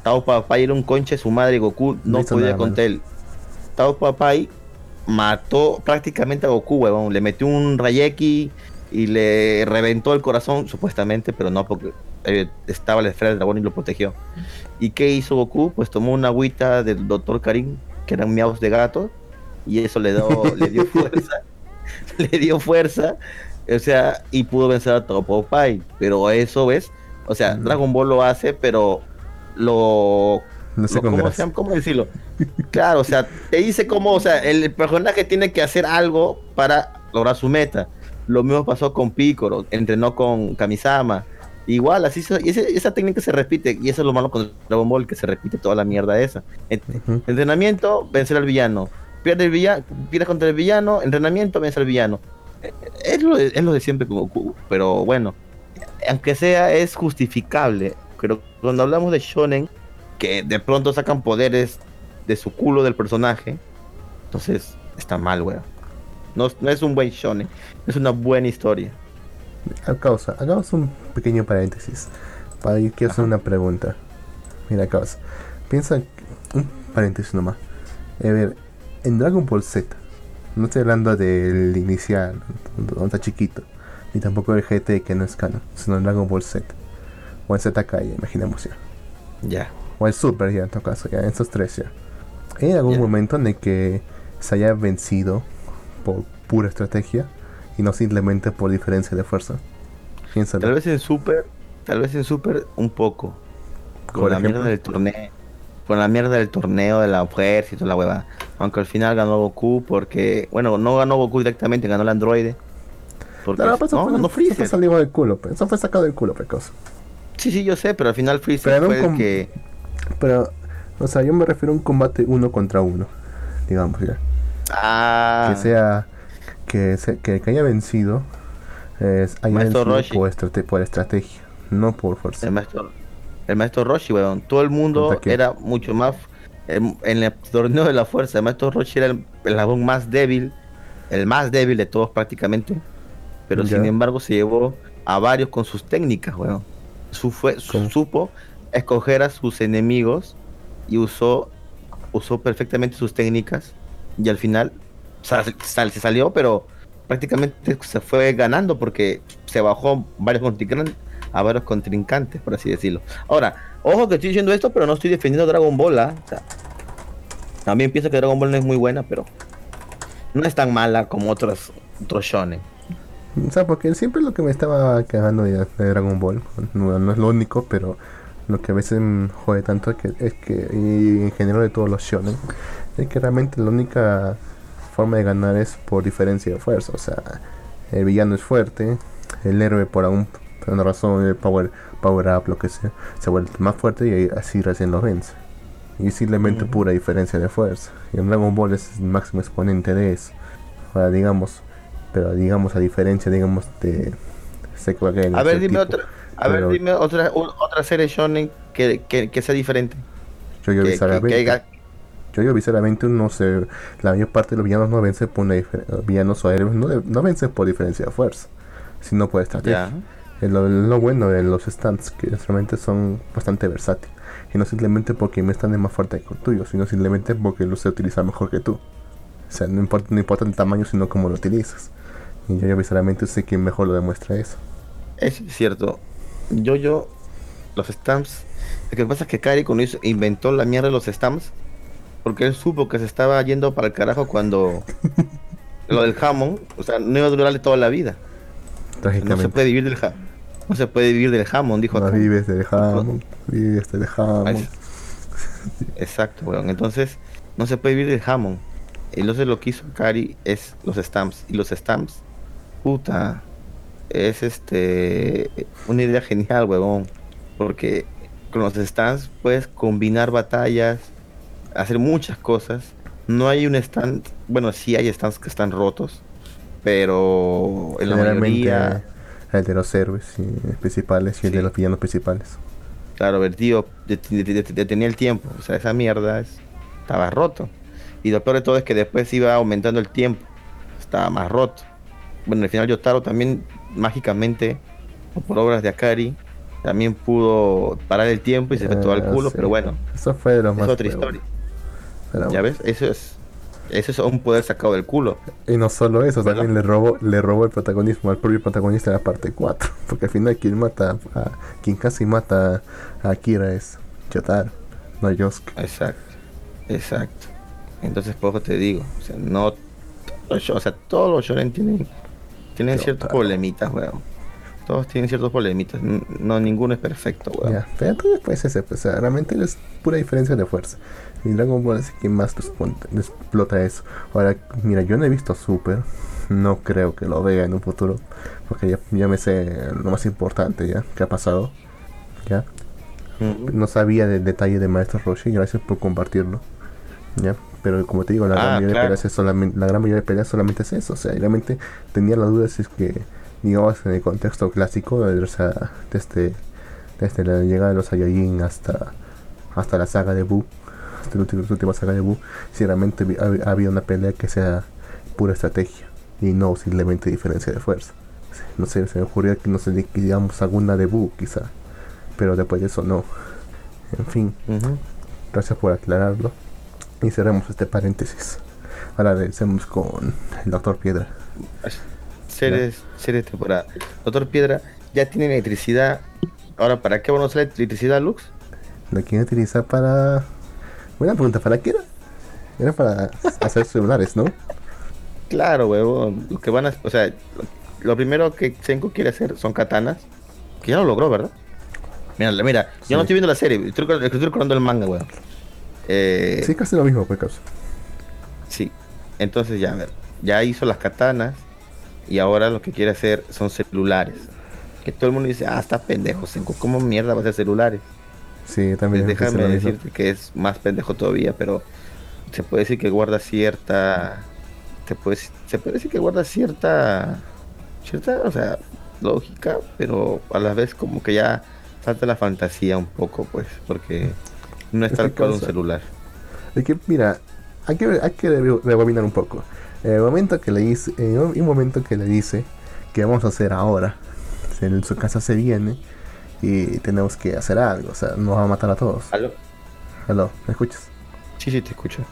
Tao Papai era un conche su madre y Goku No no podía contra él. Tao Papai mató prácticamente a Goku, huevón. Le metió un Rayeki y le reventó el corazón, supuestamente, pero no porque eh, estaba la esfera del dragón y lo protegió. ¿Y qué hizo Goku? Pues tomó una agüita del Dr. Karim, que eran miaos de gato, y eso le, dio [LAUGHS] le dio fuerza. le dio fuerza, o sea, y pudo vencer a Tao Papai. Pero eso, ¿ves? O sea, Mm. Dragon Ball lo hace, pero lo No sé ¿cómo? ¿Cómo decirlo? Claro, o sea, te dice cómo, o sea, el personaje tiene que hacer algo para lograr su meta. Lo mismo pasó con Piccolo, entrenó con Kamisama. Igual, así se- y ese- esa técnica se repite, y eso es lo malo con Dragon Ball, que se repite toda la mierda esa. Entrenamiento, vencer al villano. Pierde el villano, pierde contra el villano, entrenamiento, vence al villano. Eh, Es lo de, es lo de siempre Goku, pero bueno, aunque sea, es justificable. Pero cuando hablamos de Shonen, que de pronto sacan poderes de su culo del personaje, entonces está mal, weón. No, no es un buen Shonen, es una buena historia. Causa, hagamos un pequeño paréntesis. Para yo quiero hacer una pregunta. Mira, causa. Piensa, un paréntesis nomás. A ver, en Dragon Ball Z, no estoy hablando del inicial, donde está chiquito, ni tampoco del GT que no es canon, sino en Dragon Ball Z. O en ZK, ya, imaginemos ya. Ya. O el Super, ya en todo caso, ya, en esos tres ya. ¿Hay algún momento en el que se haya vencido por pura estrategia y no simplemente por diferencia de fuerza? Piénsalo. Tal vez en Super, tal vez en Super un poco. Con la ejemplo. mierda del torneo. Con la mierda del torneo de la fuerza y toda la hueva. Aunque al final ganó Goku porque, bueno, no ganó Goku directamente, ganó el androide. Porque, No, pero eso no, fue, ganó eso fue Freezer. salido del culo, eso fue sacado del culo, pecos. Sí, sí, yo sé, pero al final Freezer Pero fue el que... Pero, o sea, yo me refiero a un combate uno contra uno, digamos, ya. Ah, Que sea, que, se- que, que haya vencido, es, haya Maestro vencido por, estrate- por estrategia, no por fuerza. el maestro, el maestro Roshi, weón. Todo el mundo era mucho más... En, en el torneo de la fuerza, el maestro Roshi era el, el más débil, el más débil de todos prácticamente. Pero Ya. sin embargo se llevó a varios con sus técnicas, weón. Su fue, su- supo escoger a sus enemigos y usó, usó perfectamente sus técnicas. Y al final sal- se salió, pero prácticamente se fue ganando porque se bajó varios contrincantes a varios contrincantes, por así decirlo. Ahora, ojo que estoy diciendo esto, pero no estoy defendiendo Dragon Ball. ¿ah? También pienso que Dragon Ball no es muy buena, pero no es tan mala como otros, otros shonen. O sea, porque siempre lo que me estaba cagando de, Dragon Ball, no, no es lo único, pero lo que a veces me jode tanto es que, es que y en general de todos los shonen, que realmente la única forma de ganar es por diferencia de fuerza. O sea, el villano es fuerte, el héroe por, algún, por una razón, el power, power up, lo que sea, se vuelve más fuerte y así recién lo vence. Y simplemente pura diferencia de fuerza. Y en Dragon Ball es el máximo exponente de eso. Ahora, digamos, pero digamos a diferencia, digamos, de... Sé que va a ver, dime tipo, otra, a ver, dime otra, otra serie shonen que, que, que sea diferente. Que, Bizarre que- que Adventure. haya- Yo-Yo Bizarre Adventure no sé... La mayor parte de los villanos no vencen por una difer- Villanos o héroes no, no vencen por diferencia de fuerza, sino por estrategia. ya. Es lo, lo bueno de los stands, que realmente son bastante versátiles. Y no simplemente porque mi stand es más fuerte que el tuyo, sino simplemente porque lo sé utilizar mejor que tú. O sea, no importa, no importa el tamaño, sino cómo lo utilizas. Y yo, yo visualmente sé quién mejor lo demuestra eso. Es cierto. Yo, yo, los stamps. Lo que pasa es que Kari cuando hizo- inventó la mierda de los stamps, porque él supo que se estaba yendo para el carajo cuando [LAUGHS] lo del jamón, o sea, no iba a durarle toda la vida. No se puede vivir del jamón. No se puede vivir del jamón, dijo No acá. vives del jamón, vives del jamón. Exacto, weón. Entonces, no se puede vivir del jamón. Entonces lo que hizo Kari es los stamps. Y los stamps, puta, es este una idea genial, huevón. Porque con los stands puedes combinar batallas, hacer muchas cosas. No hay un stand, bueno, sí hay stands que están rotos, pero en la mayoría, el de los héroes y principales y el de Sí. los villanos principales. claro, Vertigo tenía el tiempo, o sea, esa mierda es- estaba roto. Y lo peor de todo es que después iba aumentando el tiempo, estaba más roto. Bueno, al final Yotaro también mágicamente, por obras de Akari, también pudo parar el tiempo y se fue todo al Ah, culo, sí. pero bueno, Eso fue de lo es más otra historia. Pero ¿Ya bueno. ves? Eso es, eso es un poder sacado del culo. Y no solo eso, Bueno. también le robó, le robó el protagonismo al propio protagonista de la parte 4. [LAUGHS] Porque al final quien mata a, quien casi mata a Akira es Yotaro, no Yosuke. Exacto, exacto. Entonces, por eso te digo, o sea, no, o sea, todos los shonen tienen, tienen ciertos problemitas, weón. Todos tienen ciertos problemitas, n- no, ninguno es perfecto, weón. Ya, pero entonces pues ese, pues, o sea, realmente es pura diferencia de fuerza. Y Dragon Ball es quien más explota eso. Ahora, mira, yo no he visto Super, no creo que lo vea en un futuro, porque ya, ya me sé lo más importante ya, que ha pasado. Ya, no sabía del detalle de Maestro Roshi, gracias por compartirlo. Ya, pero como te digo, la, gran, Ah, mayoría de peleas es solamente, la gran mayoría de peleas solamente es eso. O sea, realmente tenía la duda si es que, digamos, en el contexto clásico, de, o sea, desde, desde la llegada de los Saiyajin hasta, hasta la saga de Buu, hasta la última, la última saga de Buu, si realmente vi- hab- había una pelea que sea pura estrategia y no simplemente diferencia de fuerza. No sé, se me ocurrió que no sé, digamos, alguna de Buu quizá, pero después de eso no. En fin. Gracias por aclararlo. Y cerramos este paréntesis. Ahora regresemos con el Doctor Piedra. Series, series de temporada. Doctor Piedra ya tiene electricidad. Ahora, ¿para qué van a usar electricidad, Lux? ¿Lo quieren utilizar para.? Buena pregunta, ¿para qué era? Era para hacer celulares, ¿no? Claro, huevón. Lo que van a, o sea, lo, primero que Senko quiere hacer son katanas. Que ya lo logró, ¿verdad? Mira, mira, Sí. yo no estoy viendo la serie, estoy, estoy recordando el manga, weón. Eh, Sí, casi lo mismo, pues. Sí. Entonces ya, a ver, ya hizo las katanas y ahora lo que quiere hacer son celulares. Que todo el mundo dice, ah, está pendejo, ¿cómo mierda va a hacer celulares? Sí, también. Pues déjame decirte que es más pendejo todavía, pero se puede decir que guarda cierta. Se puede, se puede decir que guarda cierta. Cierta, o sea, lógica, pero a la vez como que ya falta la fantasía un poco, pues, porque no es Es tal un celular. Es que, mira, hay que, hay que re- rebobinar un poco. En el momento que le dice, en un momento que le dice que vamos a hacer ahora, en su casa se viene y tenemos que hacer algo, o sea, nos va a matar a todos. ¿Aló? Aló, ¿me escuchas? Sí, sí, te escucho.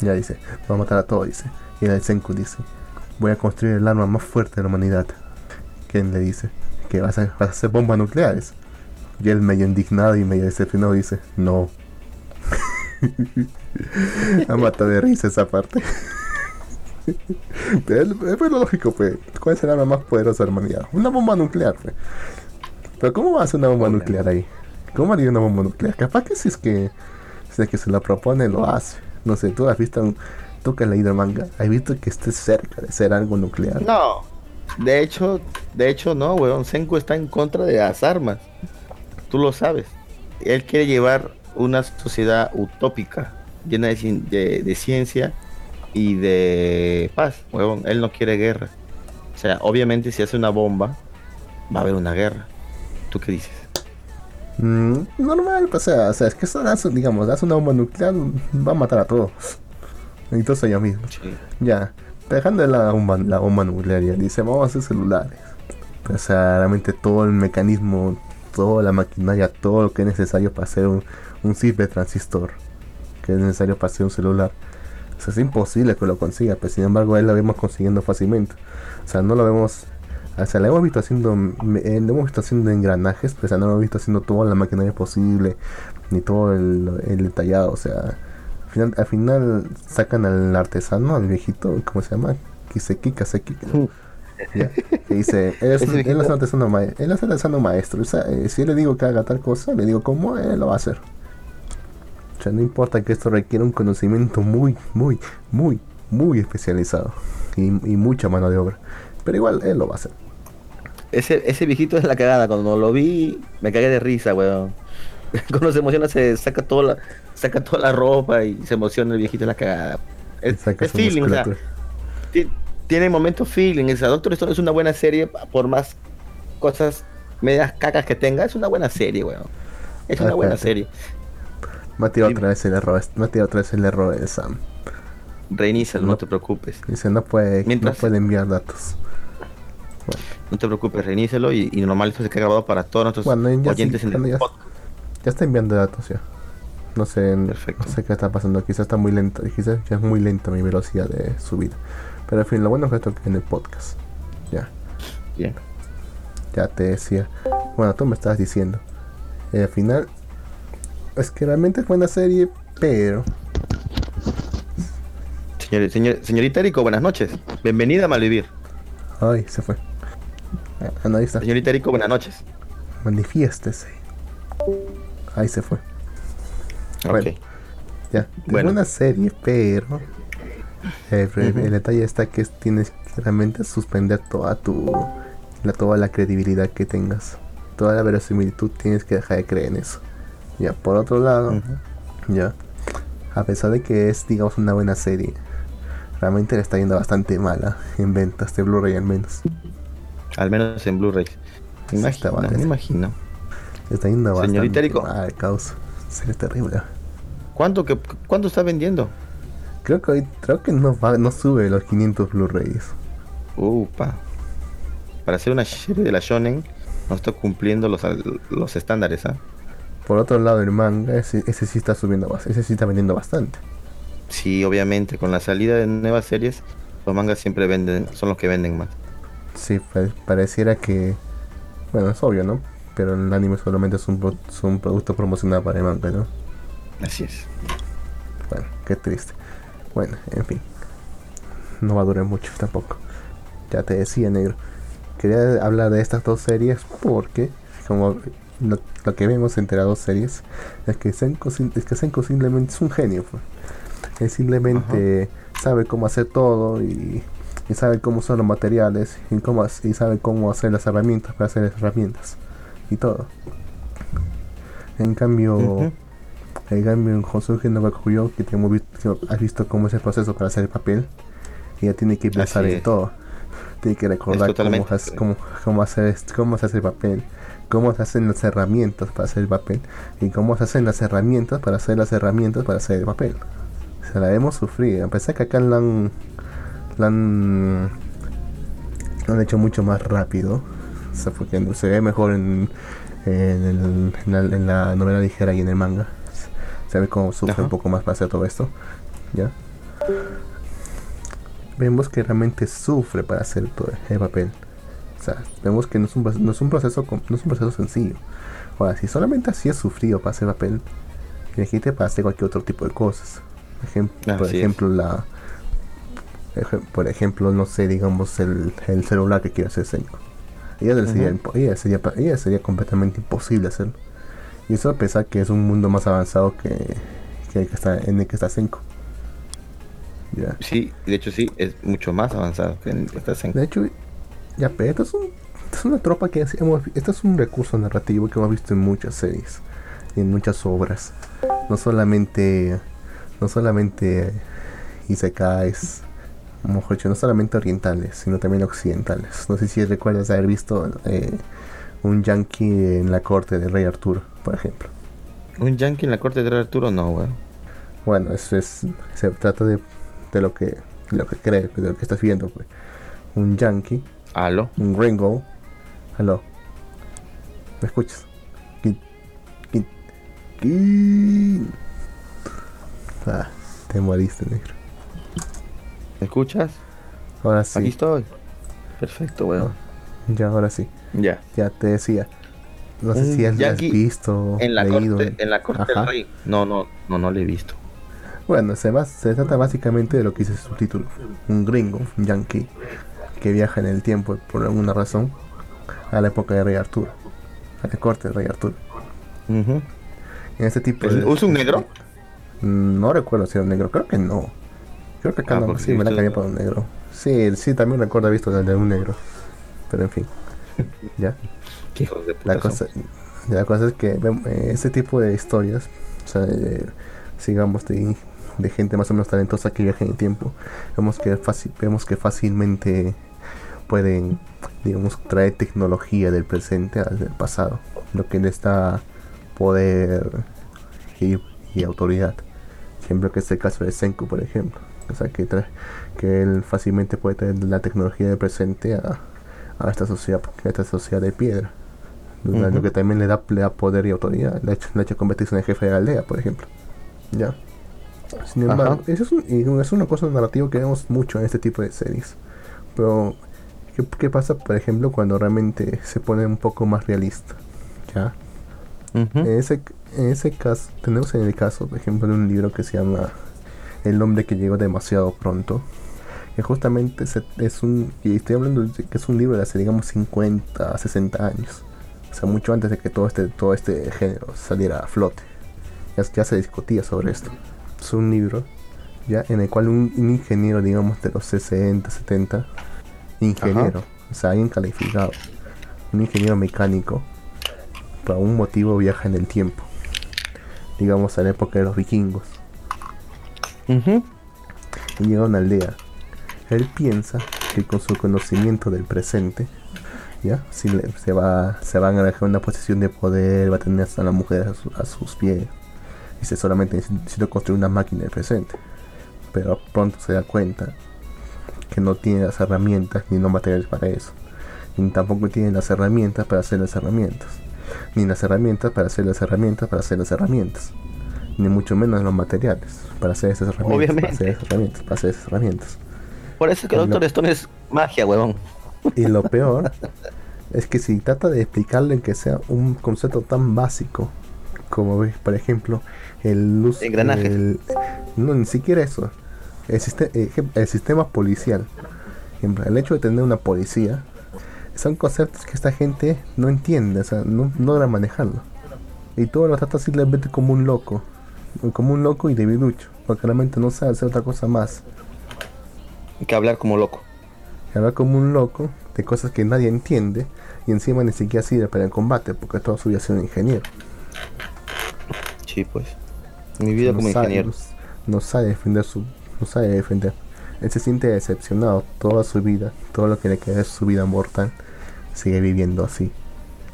Ya dice, va a matar a todos, dice. Y el Senku dice, voy a construir el arma más fuerte de la humanidad. ¿Quién le dice? Que vas a, vas a hacer bombas nucleares. Y él medio indignado y medio decepcionado dice, no. [LAUGHS] ha matado de risa esa parte. Él- eh, lo lógico, pues. ¿Cuál es el arma más poderosa de la humanidad? Una bomba nuclear, pues. Pero ¿cómo va a hacer una bomba Obviamente. nuclear ahí? ¿Cómo haría una bomba nuclear? Capaz que si es que, si es que se la propone, lo hace. No sé, tú has visto, tú que has leído el manga, has visto que esté cerca de ser algo nuclear. No. De hecho, de hecho no, weón. Senku está en contra de las armas. Tú lo sabes. Él quiere llevar una sociedad utópica, llena de, de- de ciencia y de paz, weón. Él no quiere guerra. O sea, obviamente si hace una bomba, va a haber una guerra. ¿Tú qué dices? Mm, normal, o sea, o sea, es que eso das, digamos, das una bomba nuclear, va a matar a todos. Entonces ellos mismos. Sí. Ya, dejando de la bomba, la bomba nuclear, ya dice, vamos a hacer celulares. O sea, realmente todo el mecanismo, toda la maquinaria, todo lo que es necesario para hacer un, un de transistor, que es necesario para hacer un celular. O sea, es imposible que lo consiga, pero sin embargo, él lo vemos consiguiendo fácilmente. O sea, no lo vemos. O sea, lo hemos visto haciendo, eh, lo hemos visto haciendo engranajes, pero o sea, no lo hemos visto haciendo toda la maquinaria posible, ni todo el, el detallado. O sea, al final, al final sacan al artesano, al viejito, ¿cómo se llama? Kiseki, Kaseki. Ya, que dice, él es, él es viejito- un artesano, ma- él es un artesano maestro. O sea, eh, si yo le digo que haga tal cosa, le digo cómo, él lo va a hacer. O sea, no importa que esto requiera un conocimiento muy, muy, muy, muy especializado y, y mucha mano de obra. Pero igual él lo va a hacer. Ese, ese viejito es la cagada. Cuando lo vi, me cagué de risa, weón. [LAUGHS] cuando se emociona se saca toda la, saca toda la ropa y se emociona el viejito en la cagada. Es, es feeling, o sea, tiene momentos feeling. O sea, Doctor Stone es una buena serie, por más cosas medias cacas que tenga, es una buena serie, weón. Es una Ah, buena serie. Me ha tirado otra vez el error. Me ha tirado otra vez el error de Sam. Reinícialo, no, No. te preocupes. Dice, no puede, Mientras- no puede enviar datos. No te preocupes, reinícialo y, y normal esto se queda grabado para todos nuestros Bueno, ya sí, oyentes en el ya- está enviando datos ya. No sé, Perfecto. no sé qué está pasando. Quizás está muy lento. Quizás ya es muy lenta mi velocidad de subida. Pero en fin, lo bueno es que esto en el podcast. Ya, Bien. ya te decía. Bueno, tú me estabas diciendo. Eh, al final, es que realmente es buena serie, pero Señor, señor- señorita Erico, buenas noches. Bienvenida a Malvivir. Ay, se fue. Ah, no, ahí está. Señorita Erico, buenas noches. Manifiéstese. Ahí se fue. Bueno. Ya. Bueno. Es una serie, pero. eh, el, detalle está que es- tienes que realmente suspender toda tu. La, toda la credibilidad que tengas. Toda la verosimilitud tienes que dejar de creer en eso. Ya, por otro lado, ya. A pesar de que es, digamos, una buena serie, realmente le está yendo bastante mala en ventas de Blu-ray al menos. Al menos en Blu-ray. Me Sí, me imagino. Le está yendo bastante Señorita mal, causa. Sería terrible. ¿Cuánto, que, ¿Cuánto está vendiendo? Creo que hoy, creo que no va, no sube los 500 Blu-rays. Upa. Para hacer una serie de la Shonen, no está cumpliendo los, los estándares, ¿ah? Por otro lado, el manga, ese, ese sí está subiendo, ese sí está vendiendo bastante. Sí, obviamente, con la salida de nuevas series, los mangas siempre venden, son los que venden más. Sí, pa- pareciera que, bueno, es obvio, ¿no? Pero el anime solamente es un, pro- es un producto promocionado para el manga, ¿no? Así es. Bueno, qué triste. Bueno, en fin. No va a durar mucho tampoco. Ya te decía, negro. Quería hablar de estas dos series porque, como lo, lo que vemos entre las dos series, es que Senko, es que Senko simplemente es un genio. pues. Él simplemente sabe cómo hacer todo y, y sabe cómo son los materiales y, cómo, y sabe cómo hacer las herramientas para hacer las herramientas y todo. En cambio, Ujú. en cambio, en Hosuke no Bakuyo, que te hemos visto, has visto cómo es el proceso para hacer el papel, y ya tiene que pensar en todo. Tiene que recordar cómo, hace- cómo, cómo hacer, cómo se hace el papel, cómo se hacen las herramientas para hacer el papel, y cómo se hacen las herramientas para hacer las herramientas para hacer el papel. Se la hemos sufrido, a pesar que acá la han, la han, han hecho mucho más rápido. O sea, porque se ve mejor en, en, el- en la, en la novela ligera y en el manga. Se ve como sufre Ajá. un poco más para hacer todo esto. ¿Ya? Vemos que realmente sufre para hacer todo el papel. Sea, vemos que no es un, pro- no es un proceso no es un proceso sencillo. Ahora, si solamente así es sufrido para hacer papel, imagínate para hacer cualquier otro tipo de cosas. Ejem- por es. ejemplo, la por ejemplo, no sé, digamos el, el celular que quiere hacer Senko. Ella, sería, ella sería, ella sería completamente imposible hacerlo. Y eso a pesar que es un mundo más avanzado que, que el que está, en el que está Senko. Ya. Sí, de hecho sí, es mucho más avanzado que en esta Senko. De hecho, ya, pero esto es, un- es una tropa que hemos, esto es un recurso narrativo que hemos visto en muchas series y en muchas obras. No solamente, no solamente isekais, mejor dicho, no solamente orientales, sino también occidentales. No sé si recuerdas haber visto eh, un yankee en la corte del rey Arturo, por ejemplo. Un yankee en la corte de Rey Arturo, no, weón. Bueno, eso es, se trata de, de lo que, de lo que crees, de lo que estás viendo, pues. Un yankee Aló. un gringo. Aló. ¿Me escuchas? Quin- quin- quin. Ah, te moriste, negro. ¿Me escuchas? Ahora Aquí sí. estoy. Perfecto, weón. Ya, ahora sí. Ya. Ya te decía. No sé Un si has, visto, En la leído. corte, en la corte del rey. No, no, no, no le he visto. Bueno, se, bas- se trata básicamente de lo que dice su título. Un gringo, un yankee, que viaja en el tiempo por alguna razón a la época de Rey Arturo. A la corte del Rey Arturo. Ujú. En este tipo ¿Es- de... ¿Es un negro? Mm, No recuerdo si era un negro, creo que no. Creo que acá Ah, no, sí, me la cambié por un negro. Sí, sí, también recuerdo visto el de un negro. Pero en fin. [LAUGHS] ya. ¿Qué hijos de puta La cosa. La cosa es que eh, este tipo de historias, o sea, de- sigamos de, de gente más o menos talentosa que viaja en el tiempo, vemos que, fácil, vemos que fácilmente pueden, digamos, traer tecnología del presente al del pasado, lo que les da poder y, y autoridad. Ejemplo que es el caso de Senku, por ejemplo. O sea, que, trae, que él fácilmente puede traer la tecnología del presente a, a esta sociedad, a esta sociedad de piedra. Lo- que también le da, le da poder y autoridad. Le ha hecho, le ha hecho convertirse en el jefe de la aldea, por ejemplo. Ya. Sin embargo, Ajá. eso es, un- es una cosa narrativa que vemos mucho en este tipo de series. Pero, ¿qué, qué pasa, por ejemplo, cuando realmente se pone un poco más realista? ¿Ya? En ese, en ese caso, tenemos en el caso, por ejemplo, de un libro que se llama El hombre que llegó demasiado pronto. Que justamente se- es un. Y estoy hablando de que es un libro de hace, digamos, 50 a 60 años. O sea, mucho antes de que todo este, todo este género saliera a flote. Ya, ya se discutía sobre esto. Es un libro ya en el cual un, un ingeniero, digamos, de los 60, 70, ingeniero, o sea, alguien calificado, un ingeniero mecánico, por algún motivo viaja en el tiempo. Digamos a la época de los vikingos. Y llega a una aldea. Él piensa que con su conocimiento del presente, ¿ya? Si le- se, va, se van a dejar una posición de poder, va a tener a la mujer a, su- a sus pies. Dice solamente necesito construir una máquina del presente. Pero pronto se da cuenta que no tiene las herramientas ni los materiales para eso. Ni tampoco tiene las herramientas para hacer las herramientas. Ni las herramientas para hacer las herramientas para hacer las herramientas. Ni mucho menos los materiales para hacer esas herramientas. Para Obviamente. hacer esas herramientas. Para hacer esas herramientas. Por eso es que No. Doctor Stone es magia, huevón. Y lo [LAUGHS] peor es que si trata de explicarle que sea un concepto tan básico como ves, por ejemplo, el luz. Engranajes. el- no, ni siquiera eso. El, ejem- el sistema policial. El hecho de tener una policía son conceptos que esta gente no entiende, o sea, no, no logra manejarlo. Y todo lo trata simplemente como un loco. Como un loco y debilucho. Porque realmente no sabe hacer otra cosa más. Que hablar como loco. que habla como un loco de cosas que nadie entiende y encima ni siquiera sirve para el combate porque toda su vida ha sido un ingeniero. Sí, pues. Mi vida no como sabe, ingeniero. No, no sabe defender su. No sabe defender. Él se siente decepcionado toda su vida, todo lo que le queda de su vida mortal, sigue viviendo así.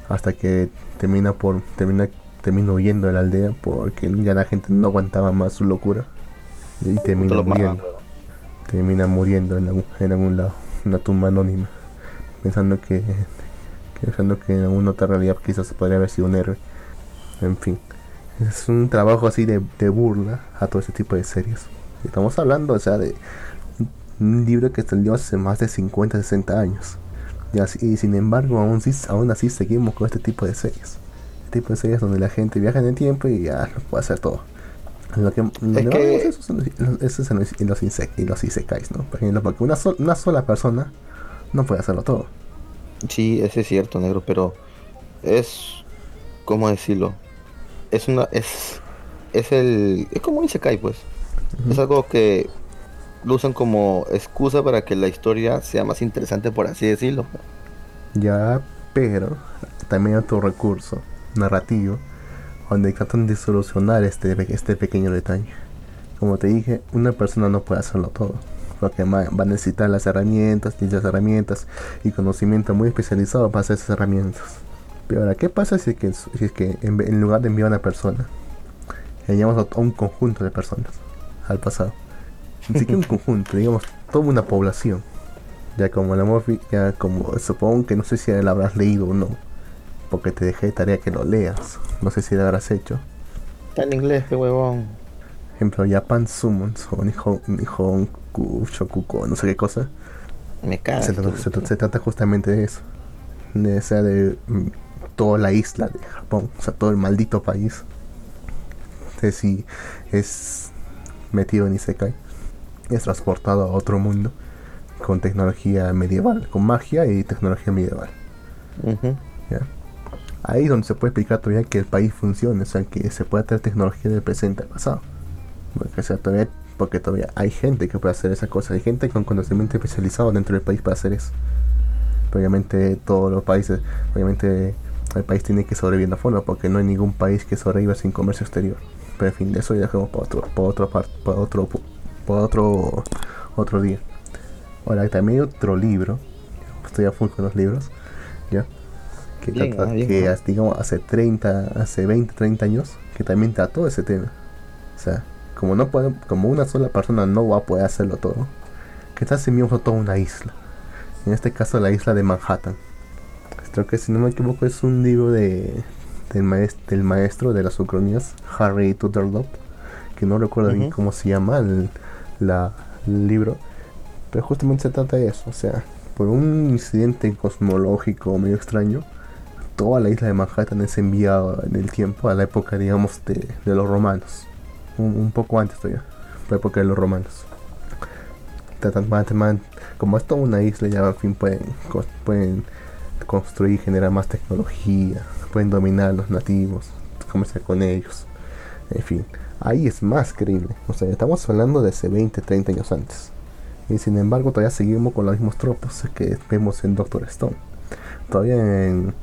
Hasta que termina por. termina termina huyendo de la aldea porque ya la gente no aguantaba más su locura. Y termina muriendo. Termina muriendo en algún, en algún lado, una tumba anónima. Pensando que, que pensando que en alguna otra realidad quizás podría haber sido un héroe. En fin. Es un trabajo así de, de burla a todo ese tipo de series. Estamos hablando, o sea, de un- libro que salió hace más de 50, 60 años. Y, así- y sin embargo, aún, aún así seguimos con este tipo de series. Este tipo de series donde la gente viaja en el tiempo y ya lo puede hacer todo. Lo que, que- vamos, eso eso es en los, en los, en los isekais, ¿no? Por ejemplo, porque una, sol- una sola persona no puede hacerlo todo. Sí, ese es cierto, negro, pero es ¿cómo decirlo? Es una es es el es como un isekai, pues. Es algo que lo usan como excusa para que la historia sea más interesante, por así decirlo. Ya, pero también hay otro recurso narrativo donde tratan de solucionar este, este pequeño detalle. Como te dije, una persona no puede hacerlo todo. Porque va a necesitar las herramientas, y las herramientas y conocimiento muy especializado para hacer esas herramientas. Pero ahora, ¿qué pasa si es que, si es que en, lugar de enviar a una persona, enviamos a, a un conjunto de personas al pasado? Ni siquiera un conjunto, digamos, toda una población. Ya como la Morphy, ya como supongo que no sé si la habrás leído o no. Porque te dejé de tarea que lo leas. No sé si lo habrás hecho. Está en inglés, qué huevón. Ejemplo, Japan Summons o Nihon, Nihon Ku Shokuko, no sé qué cosa. Me cago. Se, trata- se tra- se trata justamente de eso. De, o sea, de mm, toda la isla de Japón. O sea, todo el maldito país. Es, si es metido en Isekai. Es transportado a otro mundo. Con tecnología medieval. Con magia y tecnología medieval. Ahí es donde se puede explicar todavía que el país funcione, o sea, que se puede traer tecnología del presente al pasado. Porque, o sea, todavía, porque todavía hay gente que puede hacer esa cosa, hay gente con conocimiento especializado dentro del país para hacer eso. Pero obviamente todos los países, obviamente el país tiene que sobrevivir a fondo porque no hay ningún país que sobreviva sin comercio exterior. Pero en fin, de eso ya dejamos para otro, para otro, par- para otro, para otro, otro día. Ahora también hay otro libro, estoy a full con los libros, ya, que Bien, trata, ah, bien, que ah. digamos hace 30, hace 20, 30 años, que también trató ese tema. O sea, como no puede, como una sola persona no va a poder hacerlo todo, que está miembro toda una isla. En este caso la isla de Manhattan. Creo que si no me equivoco es un libro de del, maes- del maestro de las ucronías, Harry Tutterlop, que no recuerdo bien cómo se llama el, la, el libro, pero justamente se trata de eso, o sea, por un incidente cosmológico medio extraño, toda la isla de Manhattan es enviada en el tiempo a la época, digamos, de, de los romanos, un, un poco antes todavía, la época de los romanos. Como es toda una isla, ya al fin pueden, pueden construir, generar más tecnología, pueden dominar a los nativos, comerciar con ellos, en fin, ahí es más creíble, o sea, estamos hablando de hace 20, 30 años antes, y sin embargo todavía seguimos con los mismos tropos que vemos en Doctor Stone, todavía en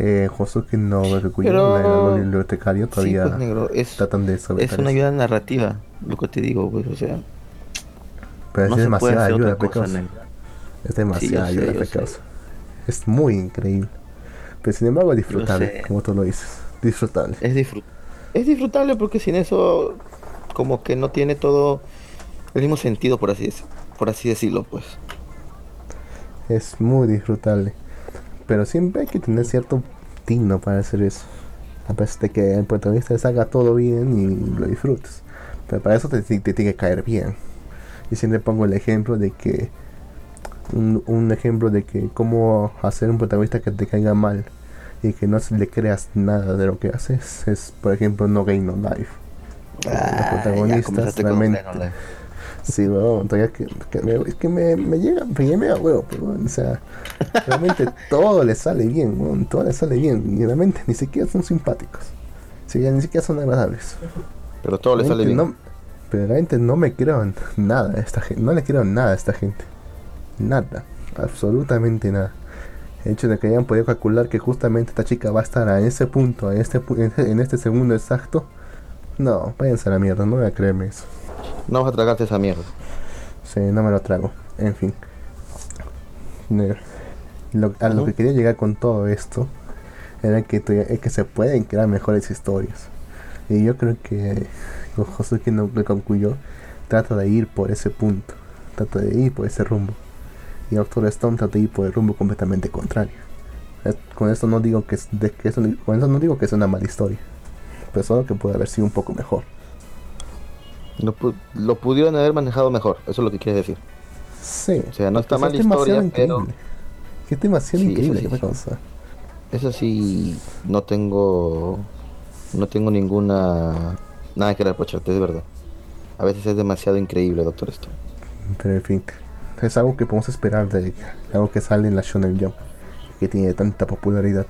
eh, Josuke no Pero- la bibliotecario, Sí, todavía pues, negro, es, tratan de es sobresalir una ayuda narrativa, lo que te digo, pues, o sea, pero no es se demasiada ayuda, cosa. Es demasiada Sí, ayuda, sé. Es muy increíble. Pero sin embargo es disfrutable, sé. como tú lo dices. Disfrutable. Es, disfrut es disfrutable porque sin eso, como que no tiene todo el mismo sentido, por así, por así decirlo, pues. Es muy disfrutable. Pero siempre hay que tener cierto tino para hacer eso. A pesar de que el protagonista les haga todo bien y lo disfrutes. Pero para eso te, te tiene que caer bien. Y siempre pongo el ejemplo de que. Un, un ejemplo de que cómo hacer un protagonista que te caiga mal y que no se le creas nada de lo que haces es por ejemplo No Game No Life Ah, ya protagonistas realmente-. Sí, weón, todavía que, que me, es que me, me llega, me llega huevo, pero weón, o sea, realmente [LAUGHS] todo le sale bien, weón, todo le sale bien, y realmente ni siquiera son simpáticos, sí, ya ni siquiera son agradables. Pero todo le sale bien. Realmente No, pero realmente no me creo en nada a esta gente, no le creo nada a esta gente, nada, absolutamente nada. El hecho de que hayan podido calcular que justamente esta chica va a estar a ese punto, a este, pu- en este- en este segundo exacto, no, váyanse a la mierda, no voy a creerme eso. No vas a tragarte esa mierda. Sí, no me lo trago. En fin. Lo- a lo que quería llegar con todo esto era que, es que se pueden crear mejores historias. Y yo creo que Josuke no que concluyó trata de ir por ese punto. Trata de ir por ese rumbo. Y Doctor Stone trata de ir por el rumbo completamente contrario. Es- Con esto no digo que, de, que eso, con eso no digo que es una mala historia. Pero solo que puede haber sido un poco mejor. Lo, pu- lo pudieron haber manejado mejor, eso es lo que quieres decir. Sí. O sea, no está mal es demasiado historia, pero increíble. Que es demasiado Sí, increíble. sí, eso. cosa. eso sí, no tengo, no tengo ninguna, nada que reprocharte, es verdad. A veces es demasiado increíble, Doctor Stone. Pero en fin, es algo que podemos esperar de algo que sale en la Shonen Jump, que tiene tanta popularidad.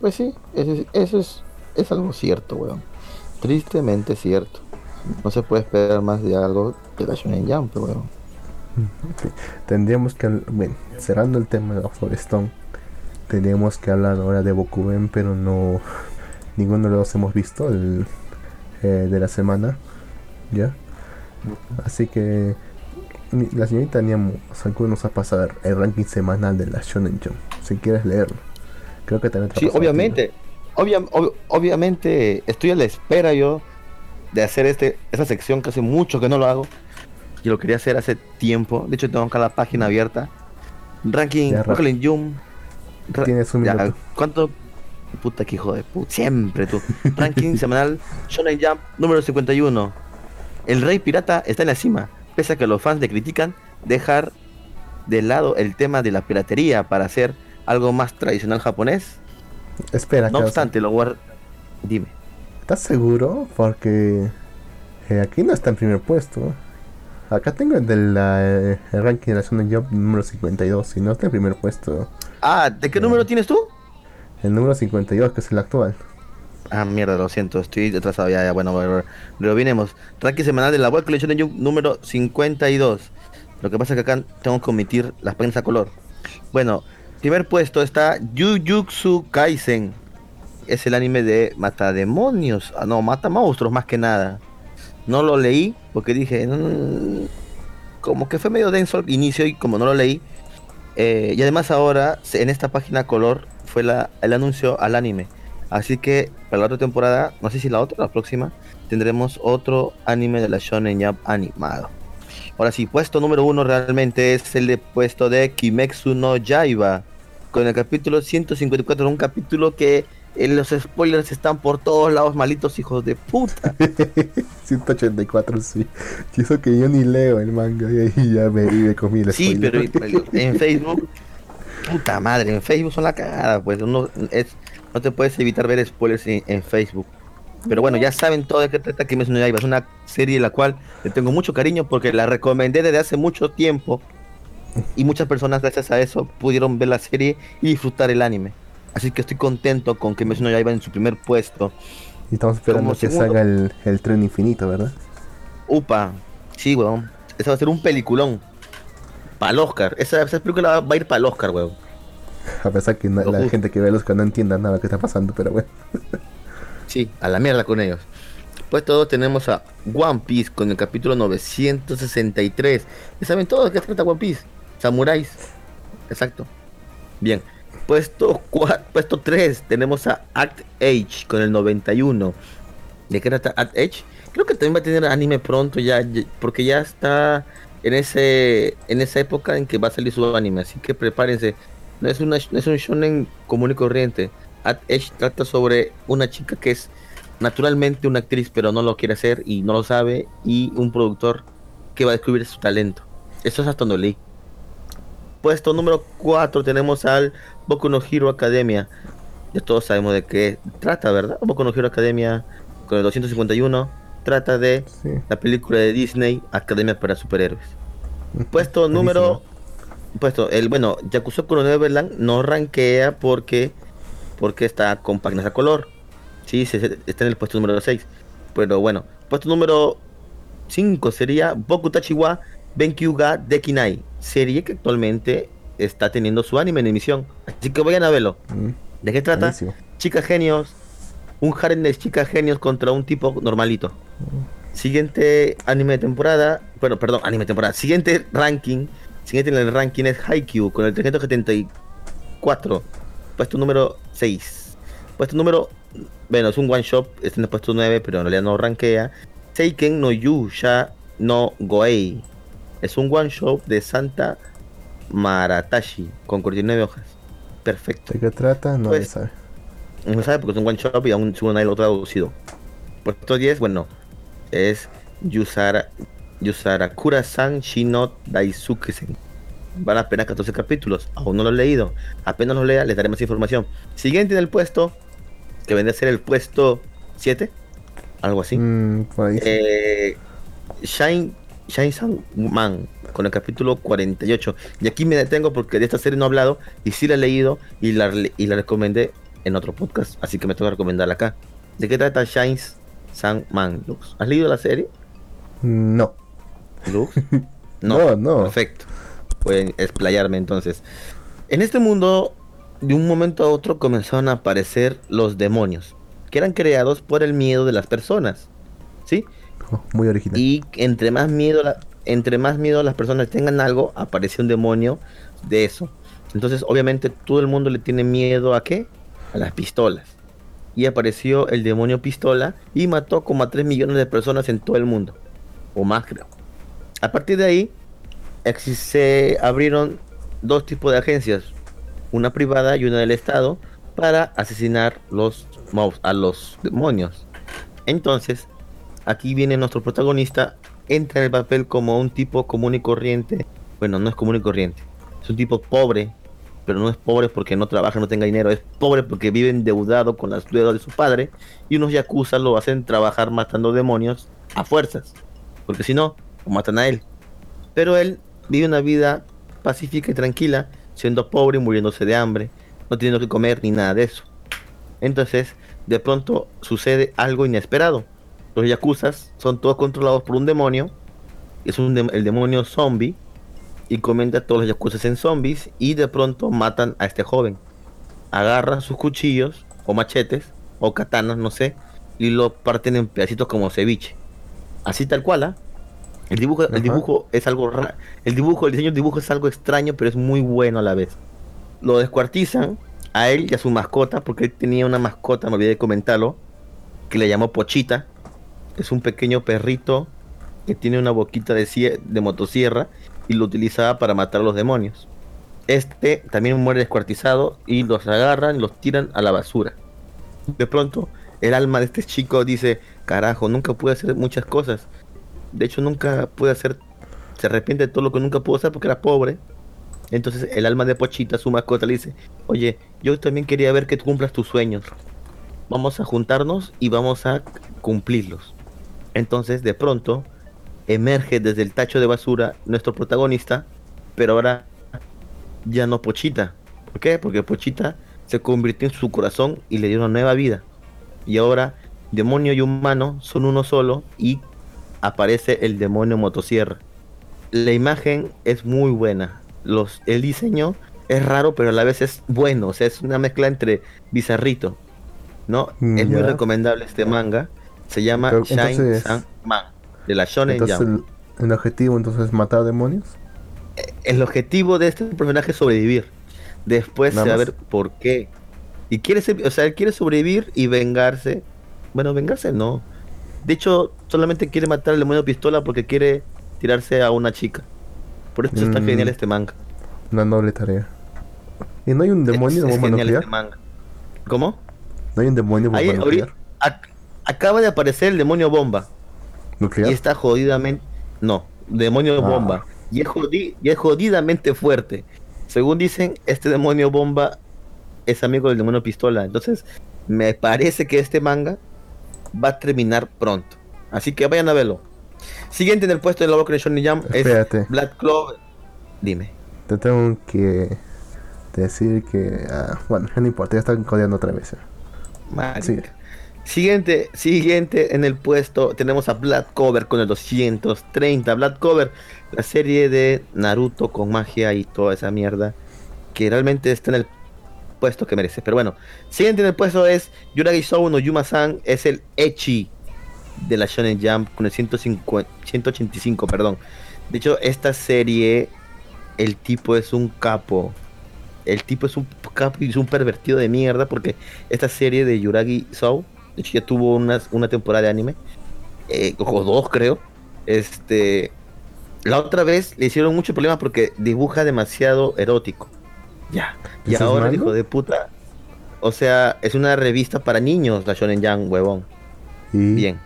Pues sí, eso es, eso es, es algo cierto, weón. Tristemente cierto. No se puede esperar más de algo de la Shonen Jump, weón. [LAUGHS] Tendríamos que, bueno, cerrando el tema de Doctor Stone, tendríamos que hablar ahora de Bokuben, pero no, [LAUGHS] ninguno de los hemos visto el eh, de la semana, ¿ya? Así que la señorita Niamu Sakura nos va a pasar el ranking semanal de la Shonen Jump, si quieres leerlo. Creo que también te Sí, obviamente. obvia- ob- obviamente estoy a la espera yo de hacer este esa sección que hace mucho que no lo hago. Y lo quería hacer hace tiempo. De hecho, tengo acá la página abierta. Ranking Brooklyn Jump. Ra- Tienes un ya, minuto. ¿Cuánto? Puta que hijo de puta. Siempre tú. Ranking [LAUGHS] semanal Shonen Jump número 51. El Rey Pirata está en la cima. Pese a que los fans le critican, dejar de lado el tema de la piratería para hacer algo más tradicional japonés. Espera, No obstante, lo guard... Dime. ¿Estás seguro? Porque eh, aquí no está en primer puesto. Acá tengo el de la eh, el ranking de la Shonen Jump número 52 y no está en primer puesto. Ah, ¿de qué número tienes tú? El número 52, que es el actual. Ah, mierda, lo siento, estoy atrasado ya, ya, bueno, bueno. Revinemos. Ranking semanal de la web Collection de Jump número 52. Lo que pasa es que acá tengo que omitir las páginas a color. Bueno, primer puesto está Jujutsu Kaisen. Es el anime de mata demonios. Ah, no, mata monstruos más que nada. No lo leí porque dije, "Mm", como que fue medio denso al inicio y como no lo leí. eh, y además ahora en esta página color fue el anuncio al anime. Así que para la otra temporada, no sé si la otra, la próxima, tendremos otro anime de la Shonen Jump animado. Ahora sí, puesto número uno realmente es el de puesto de Kimetsu no Yaiba. Con el capítulo 154, un capítulo que eh, los spoilers están por todos lados, malitos hijos de puta. [LAUGHS] 184, sí. Y eso que yo ni leo el manga y ahí ya me, me comí [LAUGHS] el Sí, pero en Facebook, puta madre, en Facebook son la cagada, pues uno es, no te puedes evitar ver spoilers en, en Facebook. Pero bueno, ya saben todo de qué trata Kimetsu no Yaiba. Es una serie la cual le tengo mucho cariño porque la recomendé desde hace mucho tiempo y muchas personas gracias a eso pudieron ver la serie y disfrutar el anime. Así que estoy contento con Kimetsu no Yaiba en su primer puesto. Y estamos esperando como que segundo. salga el, el tren infinito, ¿verdad? Upa, sí, weón. Esa va a ser un peliculón. Para el Oscar. Esa, esa película va a ir para el Oscar, weón. [LAUGHS] A pesar que la justo. gente que ve los que no entienda nada que está pasando, pero bueno. Sí, a la mierda con ellos. Pues todos tenemos a One Piece con el capítulo 963. ¿Y saben todos de qué trata One Piece? Samuráis. Exacto. Bien. Puesto, cua- puesto 3 tenemos a Act Age con el 91. ¿De qué trata Act Age? Creo que también va a tener anime pronto ya, ya- porque ya está en ese en esa época en que va a salir su anime, así que prepárense. No es una no es un shonen común y corriente. At Edge trata sobre una chica que es naturalmente una actriz, pero no lo quiere hacer y no lo sabe, y un productor que va a descubrir su talento. Eso es hasta donde leí. Puesto número 4 tenemos al Boku no Hero Academia. Ya todos sabemos de qué trata, ¿verdad? Boku no Hero Academia con el 251 trata de Sí. la película de Disney Academia para Superhéroes. Puesto número puesto el bueno Yakusoku no Neverland no rankea porque porque está con páginas a color sí se- se- está en el puesto número 6 pero bueno puesto número 5 sería Boku Tachiwa Benkyu ga Dekinai serie que actualmente está teniendo su anime en emisión así que vayan a verlo Mm, ¿de qué trata? buenísimo. chicas genios un harem de chicas genios contra un tipo normalito Siguiente anime de temporada, bueno, perdón, anime de temporada. Siguiente ranking, siguiente en el ranking es Haikyuu con el 374, puesto número 6. Puesto número, bueno, es un one shot, está en el puesto 9, pero en realidad no rankea. Seiken no Yusha no Goei. Es un one shot de Santa Maratashi con 49 hojas. Perfecto. ¿De qué trata? No Pues- sabe. No sabe porque es un one shot y aún según nadie lo ha traducido. Puesto 10, bueno, es Yusara, Yusarakura-san Shino Daisuke-sen. Van apenas 14 capítulos, aún no lo he leído. Apenas lo lea, les daré más información. Siguiente en el puesto, que vendría a ser el puesto 7, algo así. Mm. Eh, Shine, Shine San Man, con el capítulo 48. Y aquí me detengo porque de esta serie no he hablado y sí la he leído y la, y la recomendé en otro podcast, así que me tengo que recomendarla acá. ¿De qué trata Shine San Man, Lux? ¿Has leído la serie, No. Lux? [LAUGHS] No, no. Perfecto. Pueden explayarme entonces. En este mundo, de un momento a otro comenzaron a aparecer los demonios, que eran creados por el miedo de las personas. ¿Sí? Oh, muy original. Y entre más miedo la- entre más miedo las personas tengan algo, aparece un demonio de eso. Entonces, obviamente, todo el mundo le tiene miedo a qué? A las pistolas. Y apareció el demonio pistola y mató como a 3 millones de personas en todo el mundo. O más, creo. A partir de ahí, se abrieron dos tipos de agencias. Una privada y una del Estado para asesinar los a los demonios. Entonces, aquí viene nuestro protagonista, entra en el papel como un tipo común y corriente. Bueno, no es común y corriente. Es un tipo pobre, pero no es pobre porque no trabaja, no tenga dinero. Es pobre porque vive endeudado con las deudas de su padre. Y unos yakuza lo hacen trabajar matando demonios a fuerzas. Porque si no, lo matan a él. Pero él vive una vida pacífica y tranquila, siendo pobre y muriéndose de hambre, no teniendo que comer ni nada de eso. Entonces, de pronto sucede algo inesperado. Los yakuzas son todos controlados por un demonio, es el demonio zombie, y comenta a todos los yakuza en zombies y de pronto matan a este joven. Agarran sus cuchillos o machetes o katanas, no sé, y lo parten en pedacitos como ceviche. Así tal cual, ¿ah? El dibujo, Ajá. el dibujo es algo el dibujo, el diseño del dibujo es algo extraño, pero es muy bueno a la vez. Lo descuartizan a él y a su mascota, porque él tenía una mascota, me olvidé de comentarlo, que le llamó Pochita. Es un pequeño perrito que tiene una boquita de, de motosierra y lo utilizaba para matar a los demonios. Este también muere descuartizado y los agarran y los tiran a la basura. De pronto, el alma de este chico dice, carajo, nunca pude hacer muchas cosas. De hecho, nunca pude hacer, se arrepiente de todo lo que nunca pudo hacer porque era pobre. Entonces el alma de Pochita, su mascota, le dice, oye, yo también quería ver que tú cumplas tus sueños. Vamos a juntarnos y vamos a cumplirlos. Entonces, de pronto, emerge desde el tacho de basura nuestro protagonista, pero ahora ya no Pochita. ¿Por qué? Porque Pochita se convirtió en su corazón y le dio una nueva vida. Y ahora demonio y humano son uno solo y aparece el demonio motosierra. La imagen es muy buena. Los, el diseño es raro, pero a la vez es bueno. O sea, es una mezcla entre bizarrito. ¿No? Mm, es muy recomendable este manga. Se llama Pero, Shine San Man. De la Shonen Entonces Jump. el, el objetivo entonces es matar demonios. el objetivo de este personaje es sobrevivir. Después Nada se va a más. ver por qué. Y quiere ser- o sea, él quiere sobrevivir y vengarse. Bueno, vengarse no. De hecho, solamente quiere matar al demonio pistola porque quiere tirarse a una chica. Por eso está Mm. genial este manga. Una noble tarea. ¿Y no hay un demonio Es- de es bomba genial este manga. ¿Cómo? ¿No hay un demonio de Ahí, bomba ahorita- nuclear? ac- acaba de aparecer el demonio bomba. ¿Nuclear? Y está jodidamente. No, demonio Ah. bomba. Y es, jodi- y es jodidamente fuerte. Según dicen, este demonio bomba es amigo del demonio pistola. Entonces, me parece que este manga va a terminar pronto. Así que vayan a verlo. Siguiente en el puesto de la Boca Shonen es Espérate. Black Clover. Dime. Te tengo que decir que... ah, bueno, no importa, ya están codeando otra vez. eh. Sí. Siguiente, siguiente en el puesto tenemos a Black Cover con el 230. Black Cover, la serie de Naruto con magia y toda esa mierda que realmente está en el puesto que merece. Pero bueno, siguiente en el puesto es Yuragi Sou no Yuma-san, es el Echi de la Shonen Jump con el 150 185, perdón. De hecho, esta serie, el tipo es un capo. El tipo es un capo y es un pervertido de mierda porque esta serie de Yuragi Sou, de hecho ya tuvo unas, una temporada de anime, eh, o dos creo. Este, la otra vez le hicieron mucho problema porque dibuja demasiado erótico. Ya. Y ¿Eso es ahora, hijo de puta. O sea, es una revista para niños, la Shonen Jump, huevón. Bien.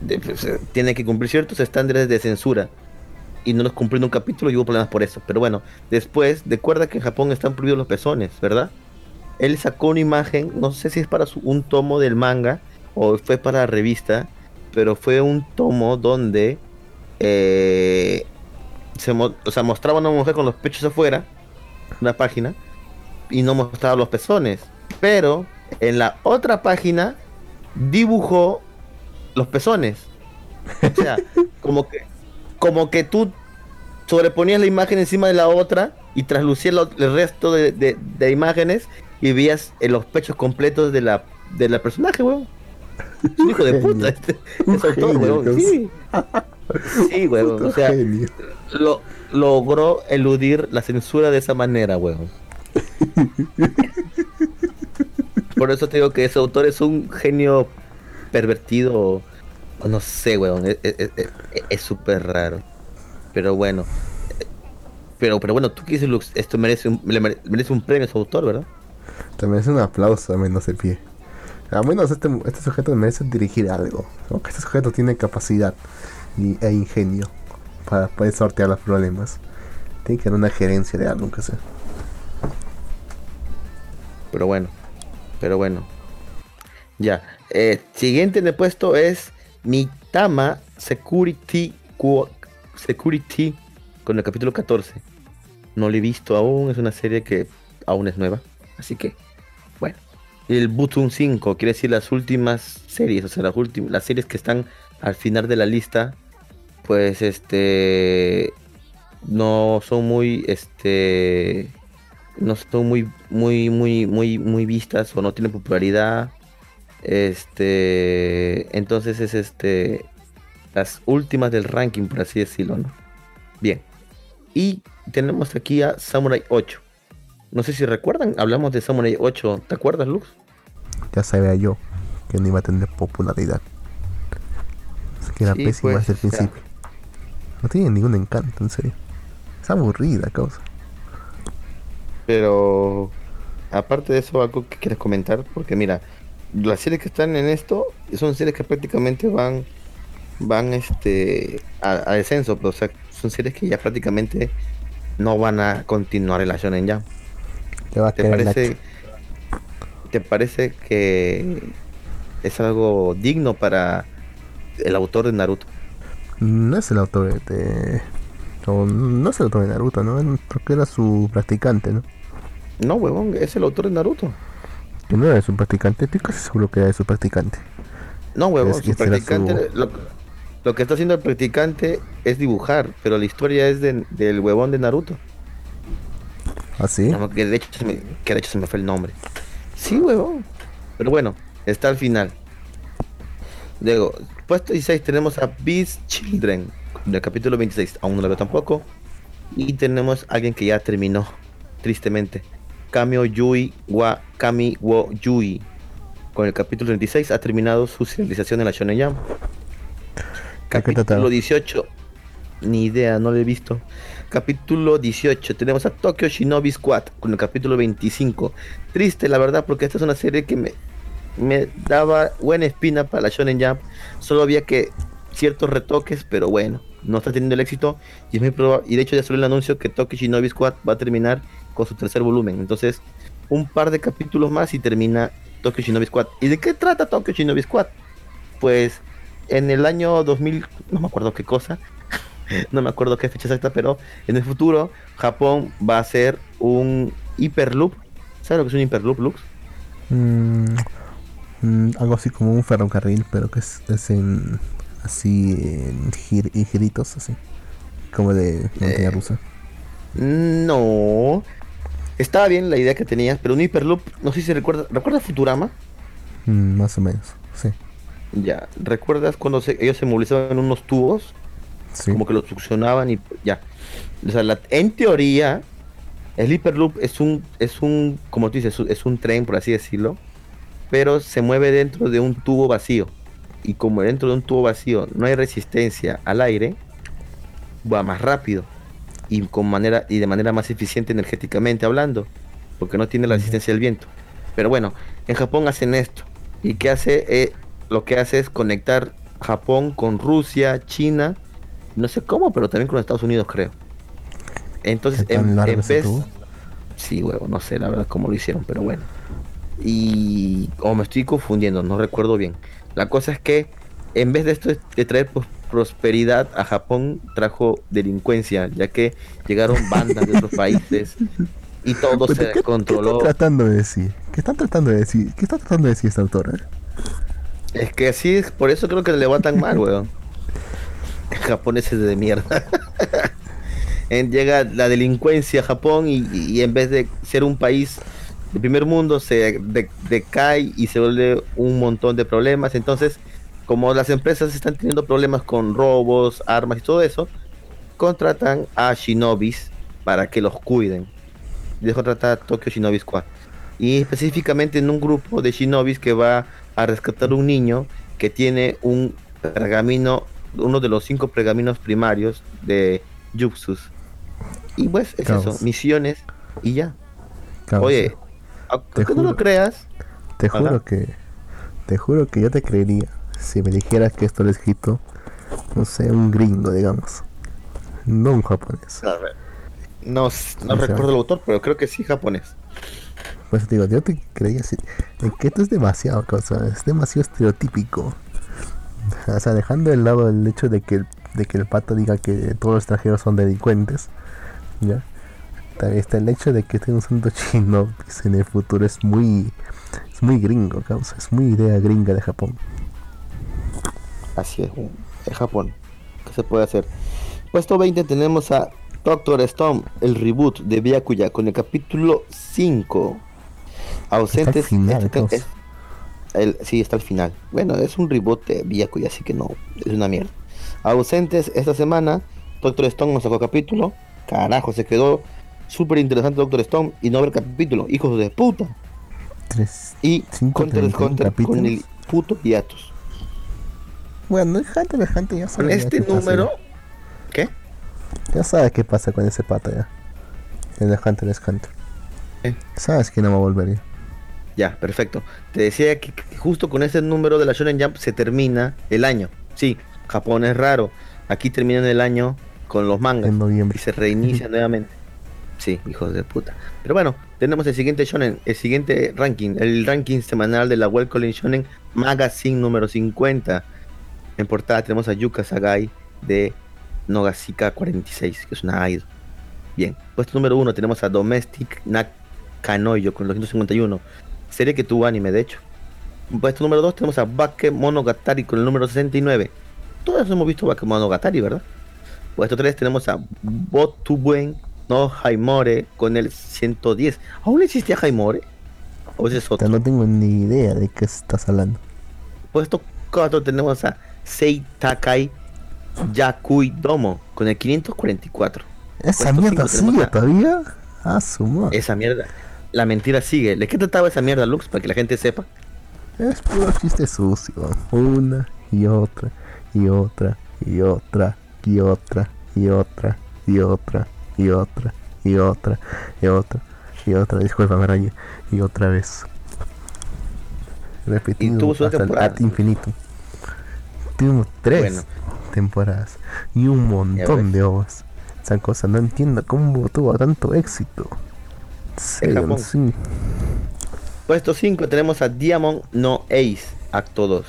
De- pues, eh, tiene que cumplir ciertos estándares de censura. Y no los cumplió en un capítulo y hubo problemas por eso. Pero bueno, después, recuerda que en Japón están prohibidos los pezones, ¿verdad? Él sacó una imagen, no sé si es para su- un tomo del manga o fue para la revista, pero fue un tomo donde eh, se o sea, mostraba a una mujer con los pechos afuera, una página, y no mostraba los pezones. Pero en la otra página dibujó los pezones. O sea, [LAUGHS] como que, como que tú sobreponías la imagen encima de la otra y traslucías lo- el resto de, de- de imágenes y veías eh, los pechos completos de la, de la personaje, weón. Es un hijo de puta. Este, es weón. Sí. [LAUGHS] Sí, [LAUGHS] weón. Puto O sea, genio. lo, logró eludir la censura de esa manera, weón. [LAUGHS] Por eso te digo que ese autor es un genio pervertido, no sé, weón. Es- es- es- Es súper raro. Pero bueno. Pero, pero bueno, tú qué dices, Lux, esto merece un, le mere- merece un premio a su autor, ¿verdad? Te merece un aplauso, a menos de pie. A menos este, este sujeto merece dirigir algo. Aunque este sujeto tiene capacidad y, e ingenio para poder sortear los problemas. Tiene que haber una gerencia de algo, aunque sea. Pero bueno, pero bueno. Ya. eh, siguiente en el puesto es Mitama Security Security con el capítulo 14. No lo he visto aún, es una serie que aún es nueva. Así que, bueno. El Butun 5, quiere decir las últimas series, o sea, las últimas, las series que están al final de la lista. Pues este no son muy, este, no son muy, muy, muy, muy, muy vistas o no tienen popularidad. Este, entonces es este, las últimas del ranking, por así decirlo, ¿no? Bien. Y tenemos aquí a Samurai 8. No sé si recuerdan, hablamos de Samurai 8. ¿Te acuerdas, Luz? Ya sabía yo que no iba a tener popularidad. Que era Sí, pésima pues, desde el o sea. No tiene ningún encanto, en serio. Es aburrida, causa. Pero aparte de eso, algo que quieres comentar, porque mira, las series que están en esto son series que prácticamente van van este a, a descenso, pero, o sea, son series que ya prácticamente no van a continuar en la Shonen Jump. Le va a ¿Te parece te parece que es algo digno para el autor de Naruto? No es el autor de. No, no es el autor de Naruto, ¿no? Creo que era su practicante, ¿no? No, huevón, es el autor de Naruto. Que no era su practicante, estoy casi seguro que era de su practicante. No, huevón, Es que su practicante, lo, lo que está haciendo el practicante es dibujar, pero la historia es de- del huevón de Naruto. ¿Ah, sí? No, que, de hecho, se me, que de hecho se me fue el nombre. Sí, huevón. Pero bueno, está al final. Luego, puesto 16 tenemos a Beast Children, del capítulo 26. Aún no lo veo tampoco. Y tenemos a alguien que ya terminó, tristemente. Kamio Yui wa Kami wo Yui. Con el capítulo 26 ha terminado su serialización en la Shonen trataba? Capítulo 18. Ni idea, no lo he visto. Capítulo 18. Tenemos a Tokyo Shinobi Squad con el capítulo 25. Triste, la verdad, porque esta es una serie que me, me daba buena espina para la Shonen Jump. Solo había que ciertos retoques, pero bueno, no está teniendo el éxito. Y, es muy y de hecho ya salió el anuncio que Tokyo Shinobi Squad va a terminar con su tercer volumen. Entonces, un par de capítulos más y termina Tokyo Shinobi Squad. ¿Y de qué trata Tokyo Shinobi Squad? Pues en el año 2000, no me acuerdo qué cosa, [LAUGHS] no me acuerdo qué fecha exacta, pero en el futuro Japón va a hacer un hiperloop. ¿Sabes lo que es un hiperloop, Lux? Mm, mm, algo así como un ferrocarril, pero que es, es en. Así. En, gir- en giritos, así. Como de montaña Eh. rusa. No. Estaba bien la idea que tenías, pero un hiperloop, no sé si recuerdas, ¿recuerdas Futurama? Mm, más o menos, sí. Ya, ¿recuerdas cuando se- ellos se movilizaban en unos tubos? Sí. como que lo succionaban y ya. O sea, la- en teoría, el Hyperloop es un, es un, como tú dices, es un tren, por así decirlo, pero se mueve dentro de un tubo vacío. Y como dentro de un tubo vacío no hay resistencia al aire, va más rápido y con manera y de manera más eficiente energéticamente hablando, porque no tiene la resistencia del viento. Pero bueno, en Japón hacen esto. ¿Y qué hace? Eh, lo que hace es conectar Japón con Rusia, China, no sé cómo, pero también con Estados Unidos creo. Entonces, ¿Qué tan en, en vez... Sí, huevo, no sé la verdad cómo lo hicieron, pero bueno. Y... O me estoy confundiendo, no recuerdo bien. La cosa es que en vez de esto de traer pues, prosperidad a Japón, trajo delincuencia, ya que llegaron bandas de otros países y todo Pero, se ¿qué- ¿Qué controló. están tratando de decir? ¿Qué están tratando de decir? ¿Qué está tratando de decir esta autora? Es que así es, por eso creo que le va tan mal, weón. Japoneses de mierda. [LAUGHS] En- llega la delincuencia a Japón y, y en vez de ser un país de primer mundo se de- decae y se vuelve un montón de problemas. Entonces, como las empresas están teniendo problemas con robos, armas y todo eso, contratan a shinobis para que los cuiden. De eso trata Tokyo Shinobi Squad. Y específicamente en un grupo de shinobis que va a rescatar un niño que tiene un pergamino, uno de los cinco pergaminos primarios de Yuxus. Y pues es eso, misiones y ya. Oye, aunque no juro. lo creas, te juro que. Te juro que yo te creería si me dijeras que esto lo escrito, no sé, un gringo, digamos. No un japonés. no, s- no O sea- recuerdo el autor, pero creo que sí japonés. Pues digo, yo te creía así. Que esto es demasiado, cosa, es demasiado estereotípico. O sea, dejando de lado el hecho de que el, de que el pato diga que todos los extranjeros son delincuentes, ¿ya? También está el hecho de que estén usando [LAUGHS] chino en el futuro es muy es muy gringo, causa, es muy idea gringa de Japón. Así es, es Japón. ¿Qué se puede hacer? Puesto 20 tenemos a Doctor Stone, el reboot de Byakuya con el capítulo 5. Ausentes. Está al final, este- es- el- sí, está al final. Bueno, es un reboot de Byakuya, así que no, es una mierda. Ausentes esta semana, Doctor Stone nos sacó capítulo. Carajo, se quedó súper interesante Doctor Stone y no ver capítulo, hijos de puta. Tres, Y Cinco, Hunter x 31 Hunter con el puto hiatus. Bueno, Hunter, el Hunter ya Con sabe este qué pasa, número, ¿qué? Ya sabes qué pasa con ese pata ya. El de Hunter es Hunter. ¿Eh? Sabes que no va a volver ya. Ya, perfecto. Te decía que, que justo con ese número de la Shonen Jump se termina el año. Sí, Japón es raro. Aquí terminan el año con los mangas En noviembre. y se reinicia [LAUGHS] nuevamente. Sí, hijos de puta. Pero bueno, tenemos el siguiente shonen, el siguiente ranking, el ranking semanal de la Well Calling Shonen Magazine número 50. En portada tenemos a Yuka Sagai de Nogasika 46, que es una idol. Bien, puesto número 1 tenemos a Domestic Nakanoyo con los 151, serie que tuvo anime de hecho. Puesto número 2 tenemos a Bake Monogatari con el número 69. Todos hemos visto Bake Monogatari, ¿verdad? Puesto 3 tenemos a Botubuen no Haimore con el 110. ¿Aún existía Haimore? ¿O ese es Ya otro? no tengo ni idea de qué estás hablando. Puesto 4 tenemos a Sei Takai Yakui Domo con el 544. ¿Esa Puesto mierda sigue a- todavía? Ah, su madre. Esa mierda. La mentira sigue. ¿De qué trataba esa mierda, Lux? Para que la gente sepa. Es puro chiste sucio. Una y otra y otra y otra y otra y otra y otra y otra y otra y otra y otra. Disculpa, Raya. Y otra vez. Repetido hasta el infinito. Tuvimos tres Bueno. temporadas y un montón de ovas. Esa cosa no entiendo cómo tuvo tanto éxito. Serio, Japón. sí. Puesto 5 tenemos a Diamond No Ace, acto 2.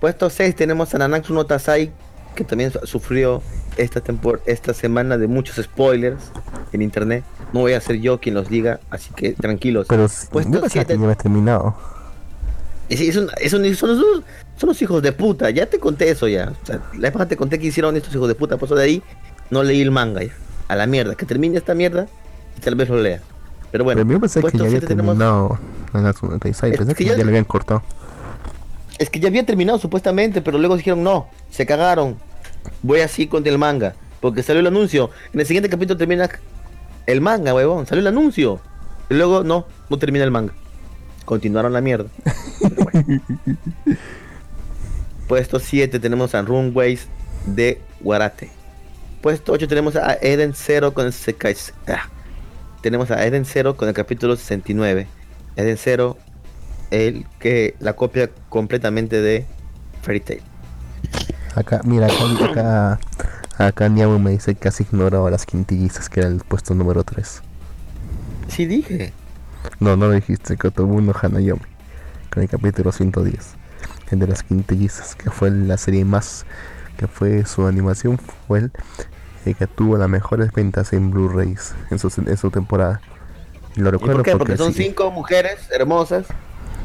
Puesto 6 tenemos a Nanatsu no Tatsai, que también su- sufrió esta, tempor esta semana de muchos spoilers en internet. No voy a ser yo quien los diga, así que tranquilos. Pero Puesto yo pensaba que siete- ya había terminado. Y sí, son, los, son los hijos de puta, ya te conté eso ya. O sea, la vez te conté que hicieron estos hijos de puta, por eso de ahí no leí el manga ya. A la mierda, que termine esta mierda y tal vez lo lea. Pero bueno, Pero yo pensé que puesto ya había siete tenemos- terminado Nanatsu no Es Pensé que que ya- ya le habían cortado. Es que ya había terminado supuestamente, pero luego dijeron no, se cagaron. Voy así con el manga. Porque salió el anuncio. En el siguiente capítulo termina el manga, huevón. Salió el anuncio. Y luego no, no termina el manga. Continuaron la mierda. Bueno. [LAUGHS] Puesto 7 tenemos a Runways de Guarate. Puesto 8 tenemos a Eden Zero con el Sekai. ah. Tenemos a Eden Zero con el capítulo 69. Eden Zero el que la copia completamente de Fairy Tail. Acá, mira, acá, acá, acá Niamu me dice que has ignorado a las quintillizas, que era el puesto número 3. Sí dije. No, no lo dijiste, Kotobuno Hanayomi, con el capítulo 110. El de las quintillizas, que fue la serie más, que fue su animación, fue el, el que tuvo las mejores ventas en Blu-rays en su, en su temporada. Lo ¿Y recuerdo por qué? Porque son sí, cinco mujeres hermosas.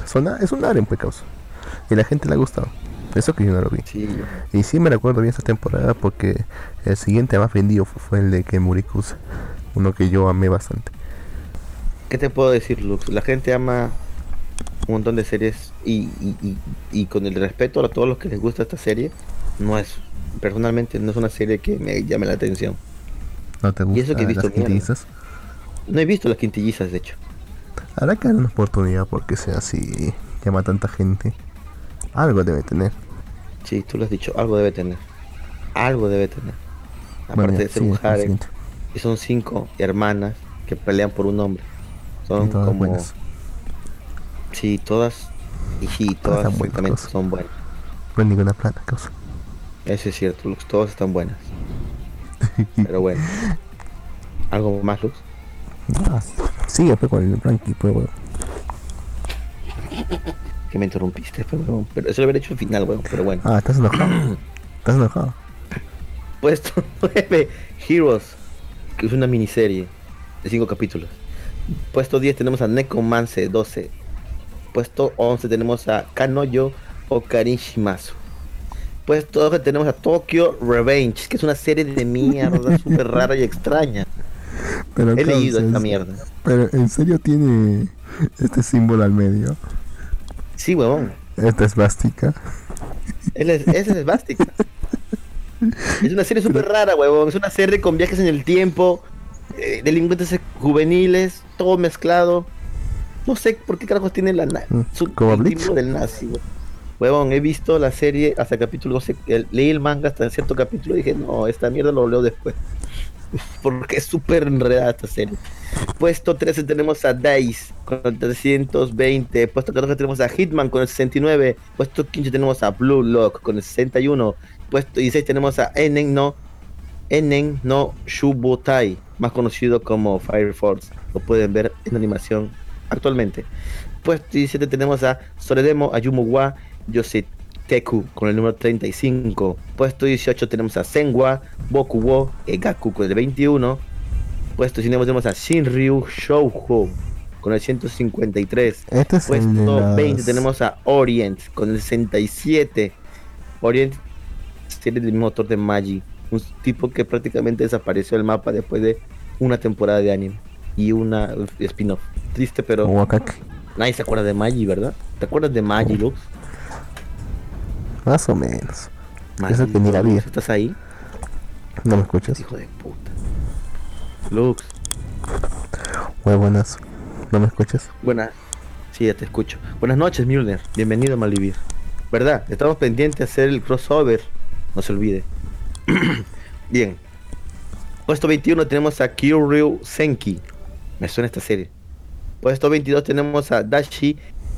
son- es un aren, pues, causa. Y la gente le ha gustado. Eso que yo no lo vi. Sí. Y sí me recuerdo bien esta temporada porque el siguiente más vendido fu- fue el de Kemurikus. Uno que yo amé bastante. ¿Qué te puedo decir, Lux? La gente ama un montón de series y, y, y- y con el respeto a todos los que les gusta esta serie, no es, personalmente no es una serie que me llame la atención. ¿No te Y gusta eso que he visto las mierda. quintillizas? No he visto las quintillizas, de hecho. Habrá que darle una oportunidad porque sea así, llama a tanta gente. Algo debe tener. Sí, tú lo has dicho, algo debe tener. Algo debe tener. Aparte Bueno, de ser un harem, siguiente. y son cinco hermanas que pelean por un hombre. Son todas como... buenas. Sí, todas. Y sí, todas buenas, todas. son buenas. No hay ninguna plata, causa. Eso es cierto, Lux, todas están buenas. Pero bueno. [LAUGHS] ¿Algo más, Lux? Ah, sigue pues con el ranking, pues, weón. Que me interrumpiste, pero, pero eso lo hubiera hecho al final, weón. Pero bueno. Ah, estás enojado. [CLEARS THROAT] estás enojado. Puesto [LAUGHS] 9, Heroes, que es una miniserie de 5 capítulos. Puesto 10 tenemos a Nekomanse 12. Puesto 11 tenemos a Kanoyo Okarishimasu. Puesto que tenemos a Tokyo Revenge, que es una serie de mierda [LAUGHS] súper rara y extraña. Pero, He leído esta es- mierda. Pero en serio tiene este símbolo al medio. Sí, huevón. Esta es bástica. Él es, esa es Bastica. Es una serie súper rara, huevón. Es una serie con viajes en el tiempo, eh, delincuentes juveniles, todo mezclado. No sé por qué carajos tiene la na- Mm, su como el del nazi, huevón. He visto la serie hasta el capítulo, no sé, el- leí el manga hasta cierto capítulo y dije, no, esta mierda lo leo después. [LAUGHS] Porque es súper enredada esta serie. Puesto 13 tenemos a Dice con el 320. Puesto 14 tenemos a Hitman con el 69. Puesto 15 tenemos a Blue Lock con el 61. Puesto 16 tenemos a Enen no Enen no Shubutai, más conocido como Fire Force. Lo pueden ver en animación actualmente. Puesto 17 tenemos a Soredemo Ayumuwa Yoseteku con el número 35. Puesto 18 tenemos a Senwa Boku wo Egaku con el 21. Puesto 19 tenemos a Shinryu Shoujo con el 153. Este es el Puesto las... 20 tenemos a Orient con el 67. Orient serie del mismo autor de Magi. Un tipo que prácticamente desapareció del mapa después de una temporada de anime y una spin-off. Triste, pero nadie se acuerda de Magi, ¿verdad? ¿Te acuerdas de Magi, Lux? Más o menos. Magi, Eso que ni la vi. ¿Estás ahí? ¿No me escuchas? Hijo de puta. Lux, Huevonas. ¿No me escuchas? buena. Sí, ya te escucho. Buenas noches, Milner. Bienvenido a Malvivir. ¿Verdad? Estamos pendientes de hacer el crossover. No se olvide. [CLEARS THROAT] Bien. Puesto 21 tenemos a Kyuryu Senki. Me suena esta serie. Puesto 22 tenemos a Dashi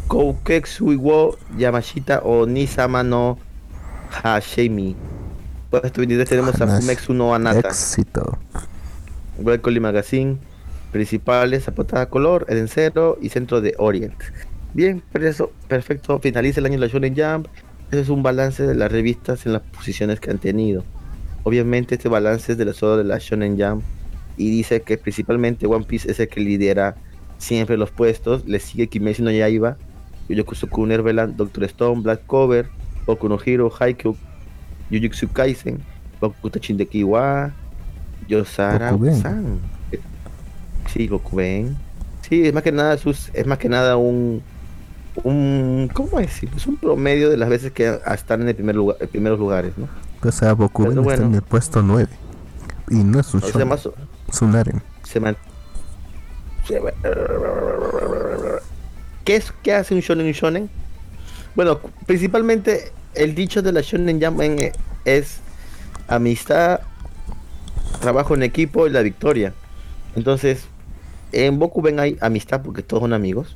Kouketsu wo Yamashita o Nisama no Hashemi. Puesto 23 tenemos a. Fumetsu no Anata. Éxito. Welcome Magazine, principales a portada color, el encero y centro de Orient. Bien, pero eso, perfecto. Finaliza el año de la Shonen Jump. Ese es un balance de las revistas en las posiciones que han tenido. Obviamente este balance es de la solo de la Shonen Jump y dice que principalmente One Piece es el que lidera siempre los puestos. Le sigue Kimetsu no Yaiba, Yokosuku Neverland, Doctor Stone, Black Cover, Boku no Hero, Haikyuu, Jujutsu Kaisen, Boku Tachindeki wa Yosara. San. Sí, Gokuben. Sí, es más que nada sus, es más que nada un un ¿cómo decir? Es un promedio de las veces que a- están en el primer lugar, en primeros lugares, ¿no? O sea, Bokuben Pero está en el puesto 9. Y no es un más- es un harem. se man- se- ¿Qué es qué hace un shonen un shonen? Bueno, principalmente el dicho de la shonen jump en- es amistad, trabajo en equipo y la victoria. Entonces, en Boku Ben hay amistad porque todos son amigos,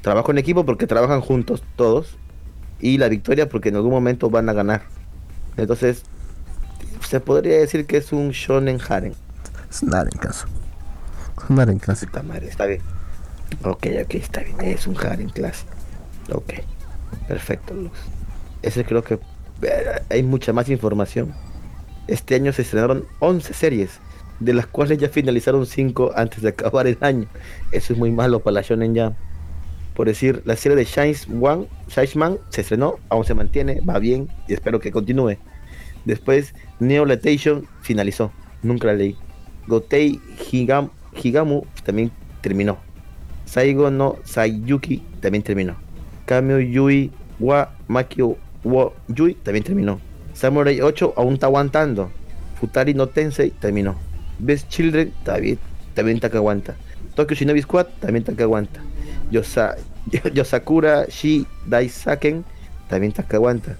trabajo en equipo porque trabajan juntos todos y la victoria porque en algún momento van a ganar. Entonces, se podría decir que es un shonen harem. Es un harem caso. Es un clásico. Está bien. Ok, ok, está bien. Es un harem clásico. Ok. Perfecto, Luz. Ese creo que eh, hay mucha más información. Este año se estrenaron 11 series, de las cuales ya finalizaron 5 antes de acabar el año. Eso es muy malo para la Shonen Jump. Por decir, la serie de Shines One, Man se estrenó, aún se mantiene, va bien y espero que continúe. Después, Neo Latation finalizó, nunca la leí. Gotei Higam, Higamu también terminó. Saigo no Sayuki también terminó. Kamio Yui wa Makio wo Yui también terminó. Samurai 8 aún está aguantando. Futari no Tensei terminó. Best Children también, también está que aguanta. Tokyo Shinobi Squad también está que aguanta. Yosa, [LAUGHS] Yosakura Shi Daisaken también está que aguanta.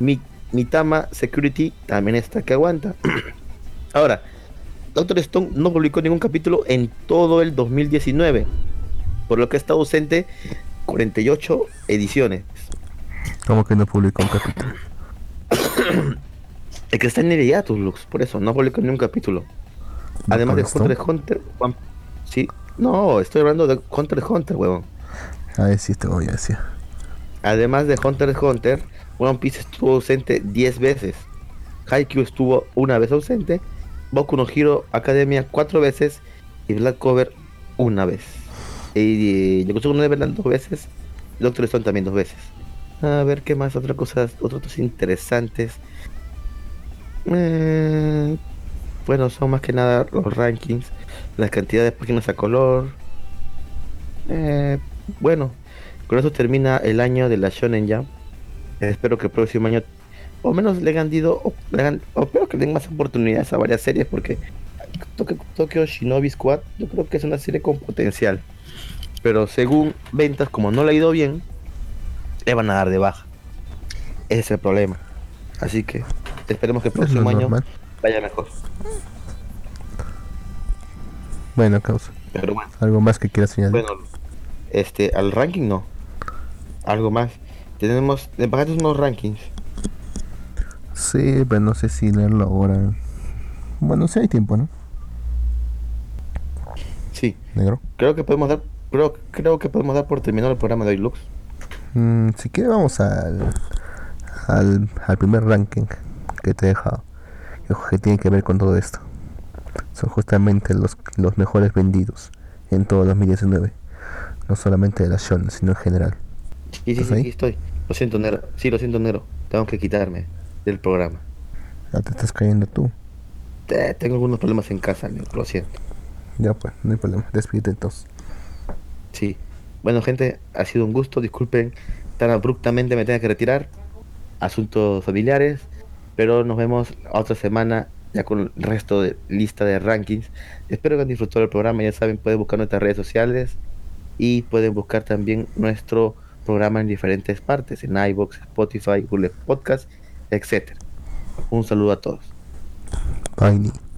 Mi, Mitama Security también está que aguanta. [CLEARS THROAT] Ahora, Doctor Stone no publicó ningún capítulo en todo el 2019, por lo que está ausente 48 ediciones. Como que no publicó un capítulo. El que está en el hiatus, Lux, por eso, no publicó ningún capítulo. Además de Hunter x Hunter, One- sí, no, estoy hablando de Hunter x Hunter, huevón. A ver si te voy a decir. Además de Hunter x Hunter, One Piece estuvo ausente 10 veces. Haikyuu estuvo una vez ausente. Boku no Hero Academia cuatro veces. Y Black Cover una vez. Y, y Yokosuka no Neverland dos veces. Doctor Stone también dos veces. A ver qué más, otras cosas, otros datos interesantes. Eh, bueno, son más que nada los rankings, la cantidad de páginas a color. Eh, bueno, con eso termina el año de la Shonen Jump. Eh, espero que el próximo año, o menos le hayan dado, o, hagan- o espero que den más oportunidades a varias series, porque Tokyo Shinobi Squad, yo creo que es una serie con potencial. Pero según ventas, como no le ha ido bien, le van a dar de baja. Ese es el problema. Así que esperemos que el próximo año normal. vaya mejor. Bueno, causa. Pero bueno, ¿Algo más que quieras señalar? bueno, este, al ranking no. Algo más. Tenemos, me pagaste unos rankings. Sí, pero no sé si leerlo ahora. Bueno, si hay tiempo, ¿no? Sí, Negro. creo que podemos dar, creo, creo que podemos dar por terminado el programa de hoy, Lux. Mm, si quieres vamos al, al, al primer ranking que te he dejado. Que, tiene que ver con todo esto. Son justamente los, los mejores vendidos en todo 2019. No solamente de la Shonen, sino en general. Sí, sí, ¿Estás sí, aquí estoy. Lo siento, negro. Sí, lo siento, negro. Tengo que quitarme del programa. Ya te estás cayendo tú. Eh, tengo algunos problemas en casa, lo siento. Ya pues, no hay problema. Despídete entonces. Sí. Bueno, gente, ha sido un gusto. Disculpen tan abruptamente me tenga que retirar. Asuntos familiares. Pero nos vemos otra semana ya con el resto de lista de rankings. Espero que han disfrutado del programa. Ya saben, pueden buscar nuestras redes sociales y pueden buscar también nuestro programa en diferentes partes, en iBox, Spotify, Google Podcast, etcétera. Un saludo a todos. Bye.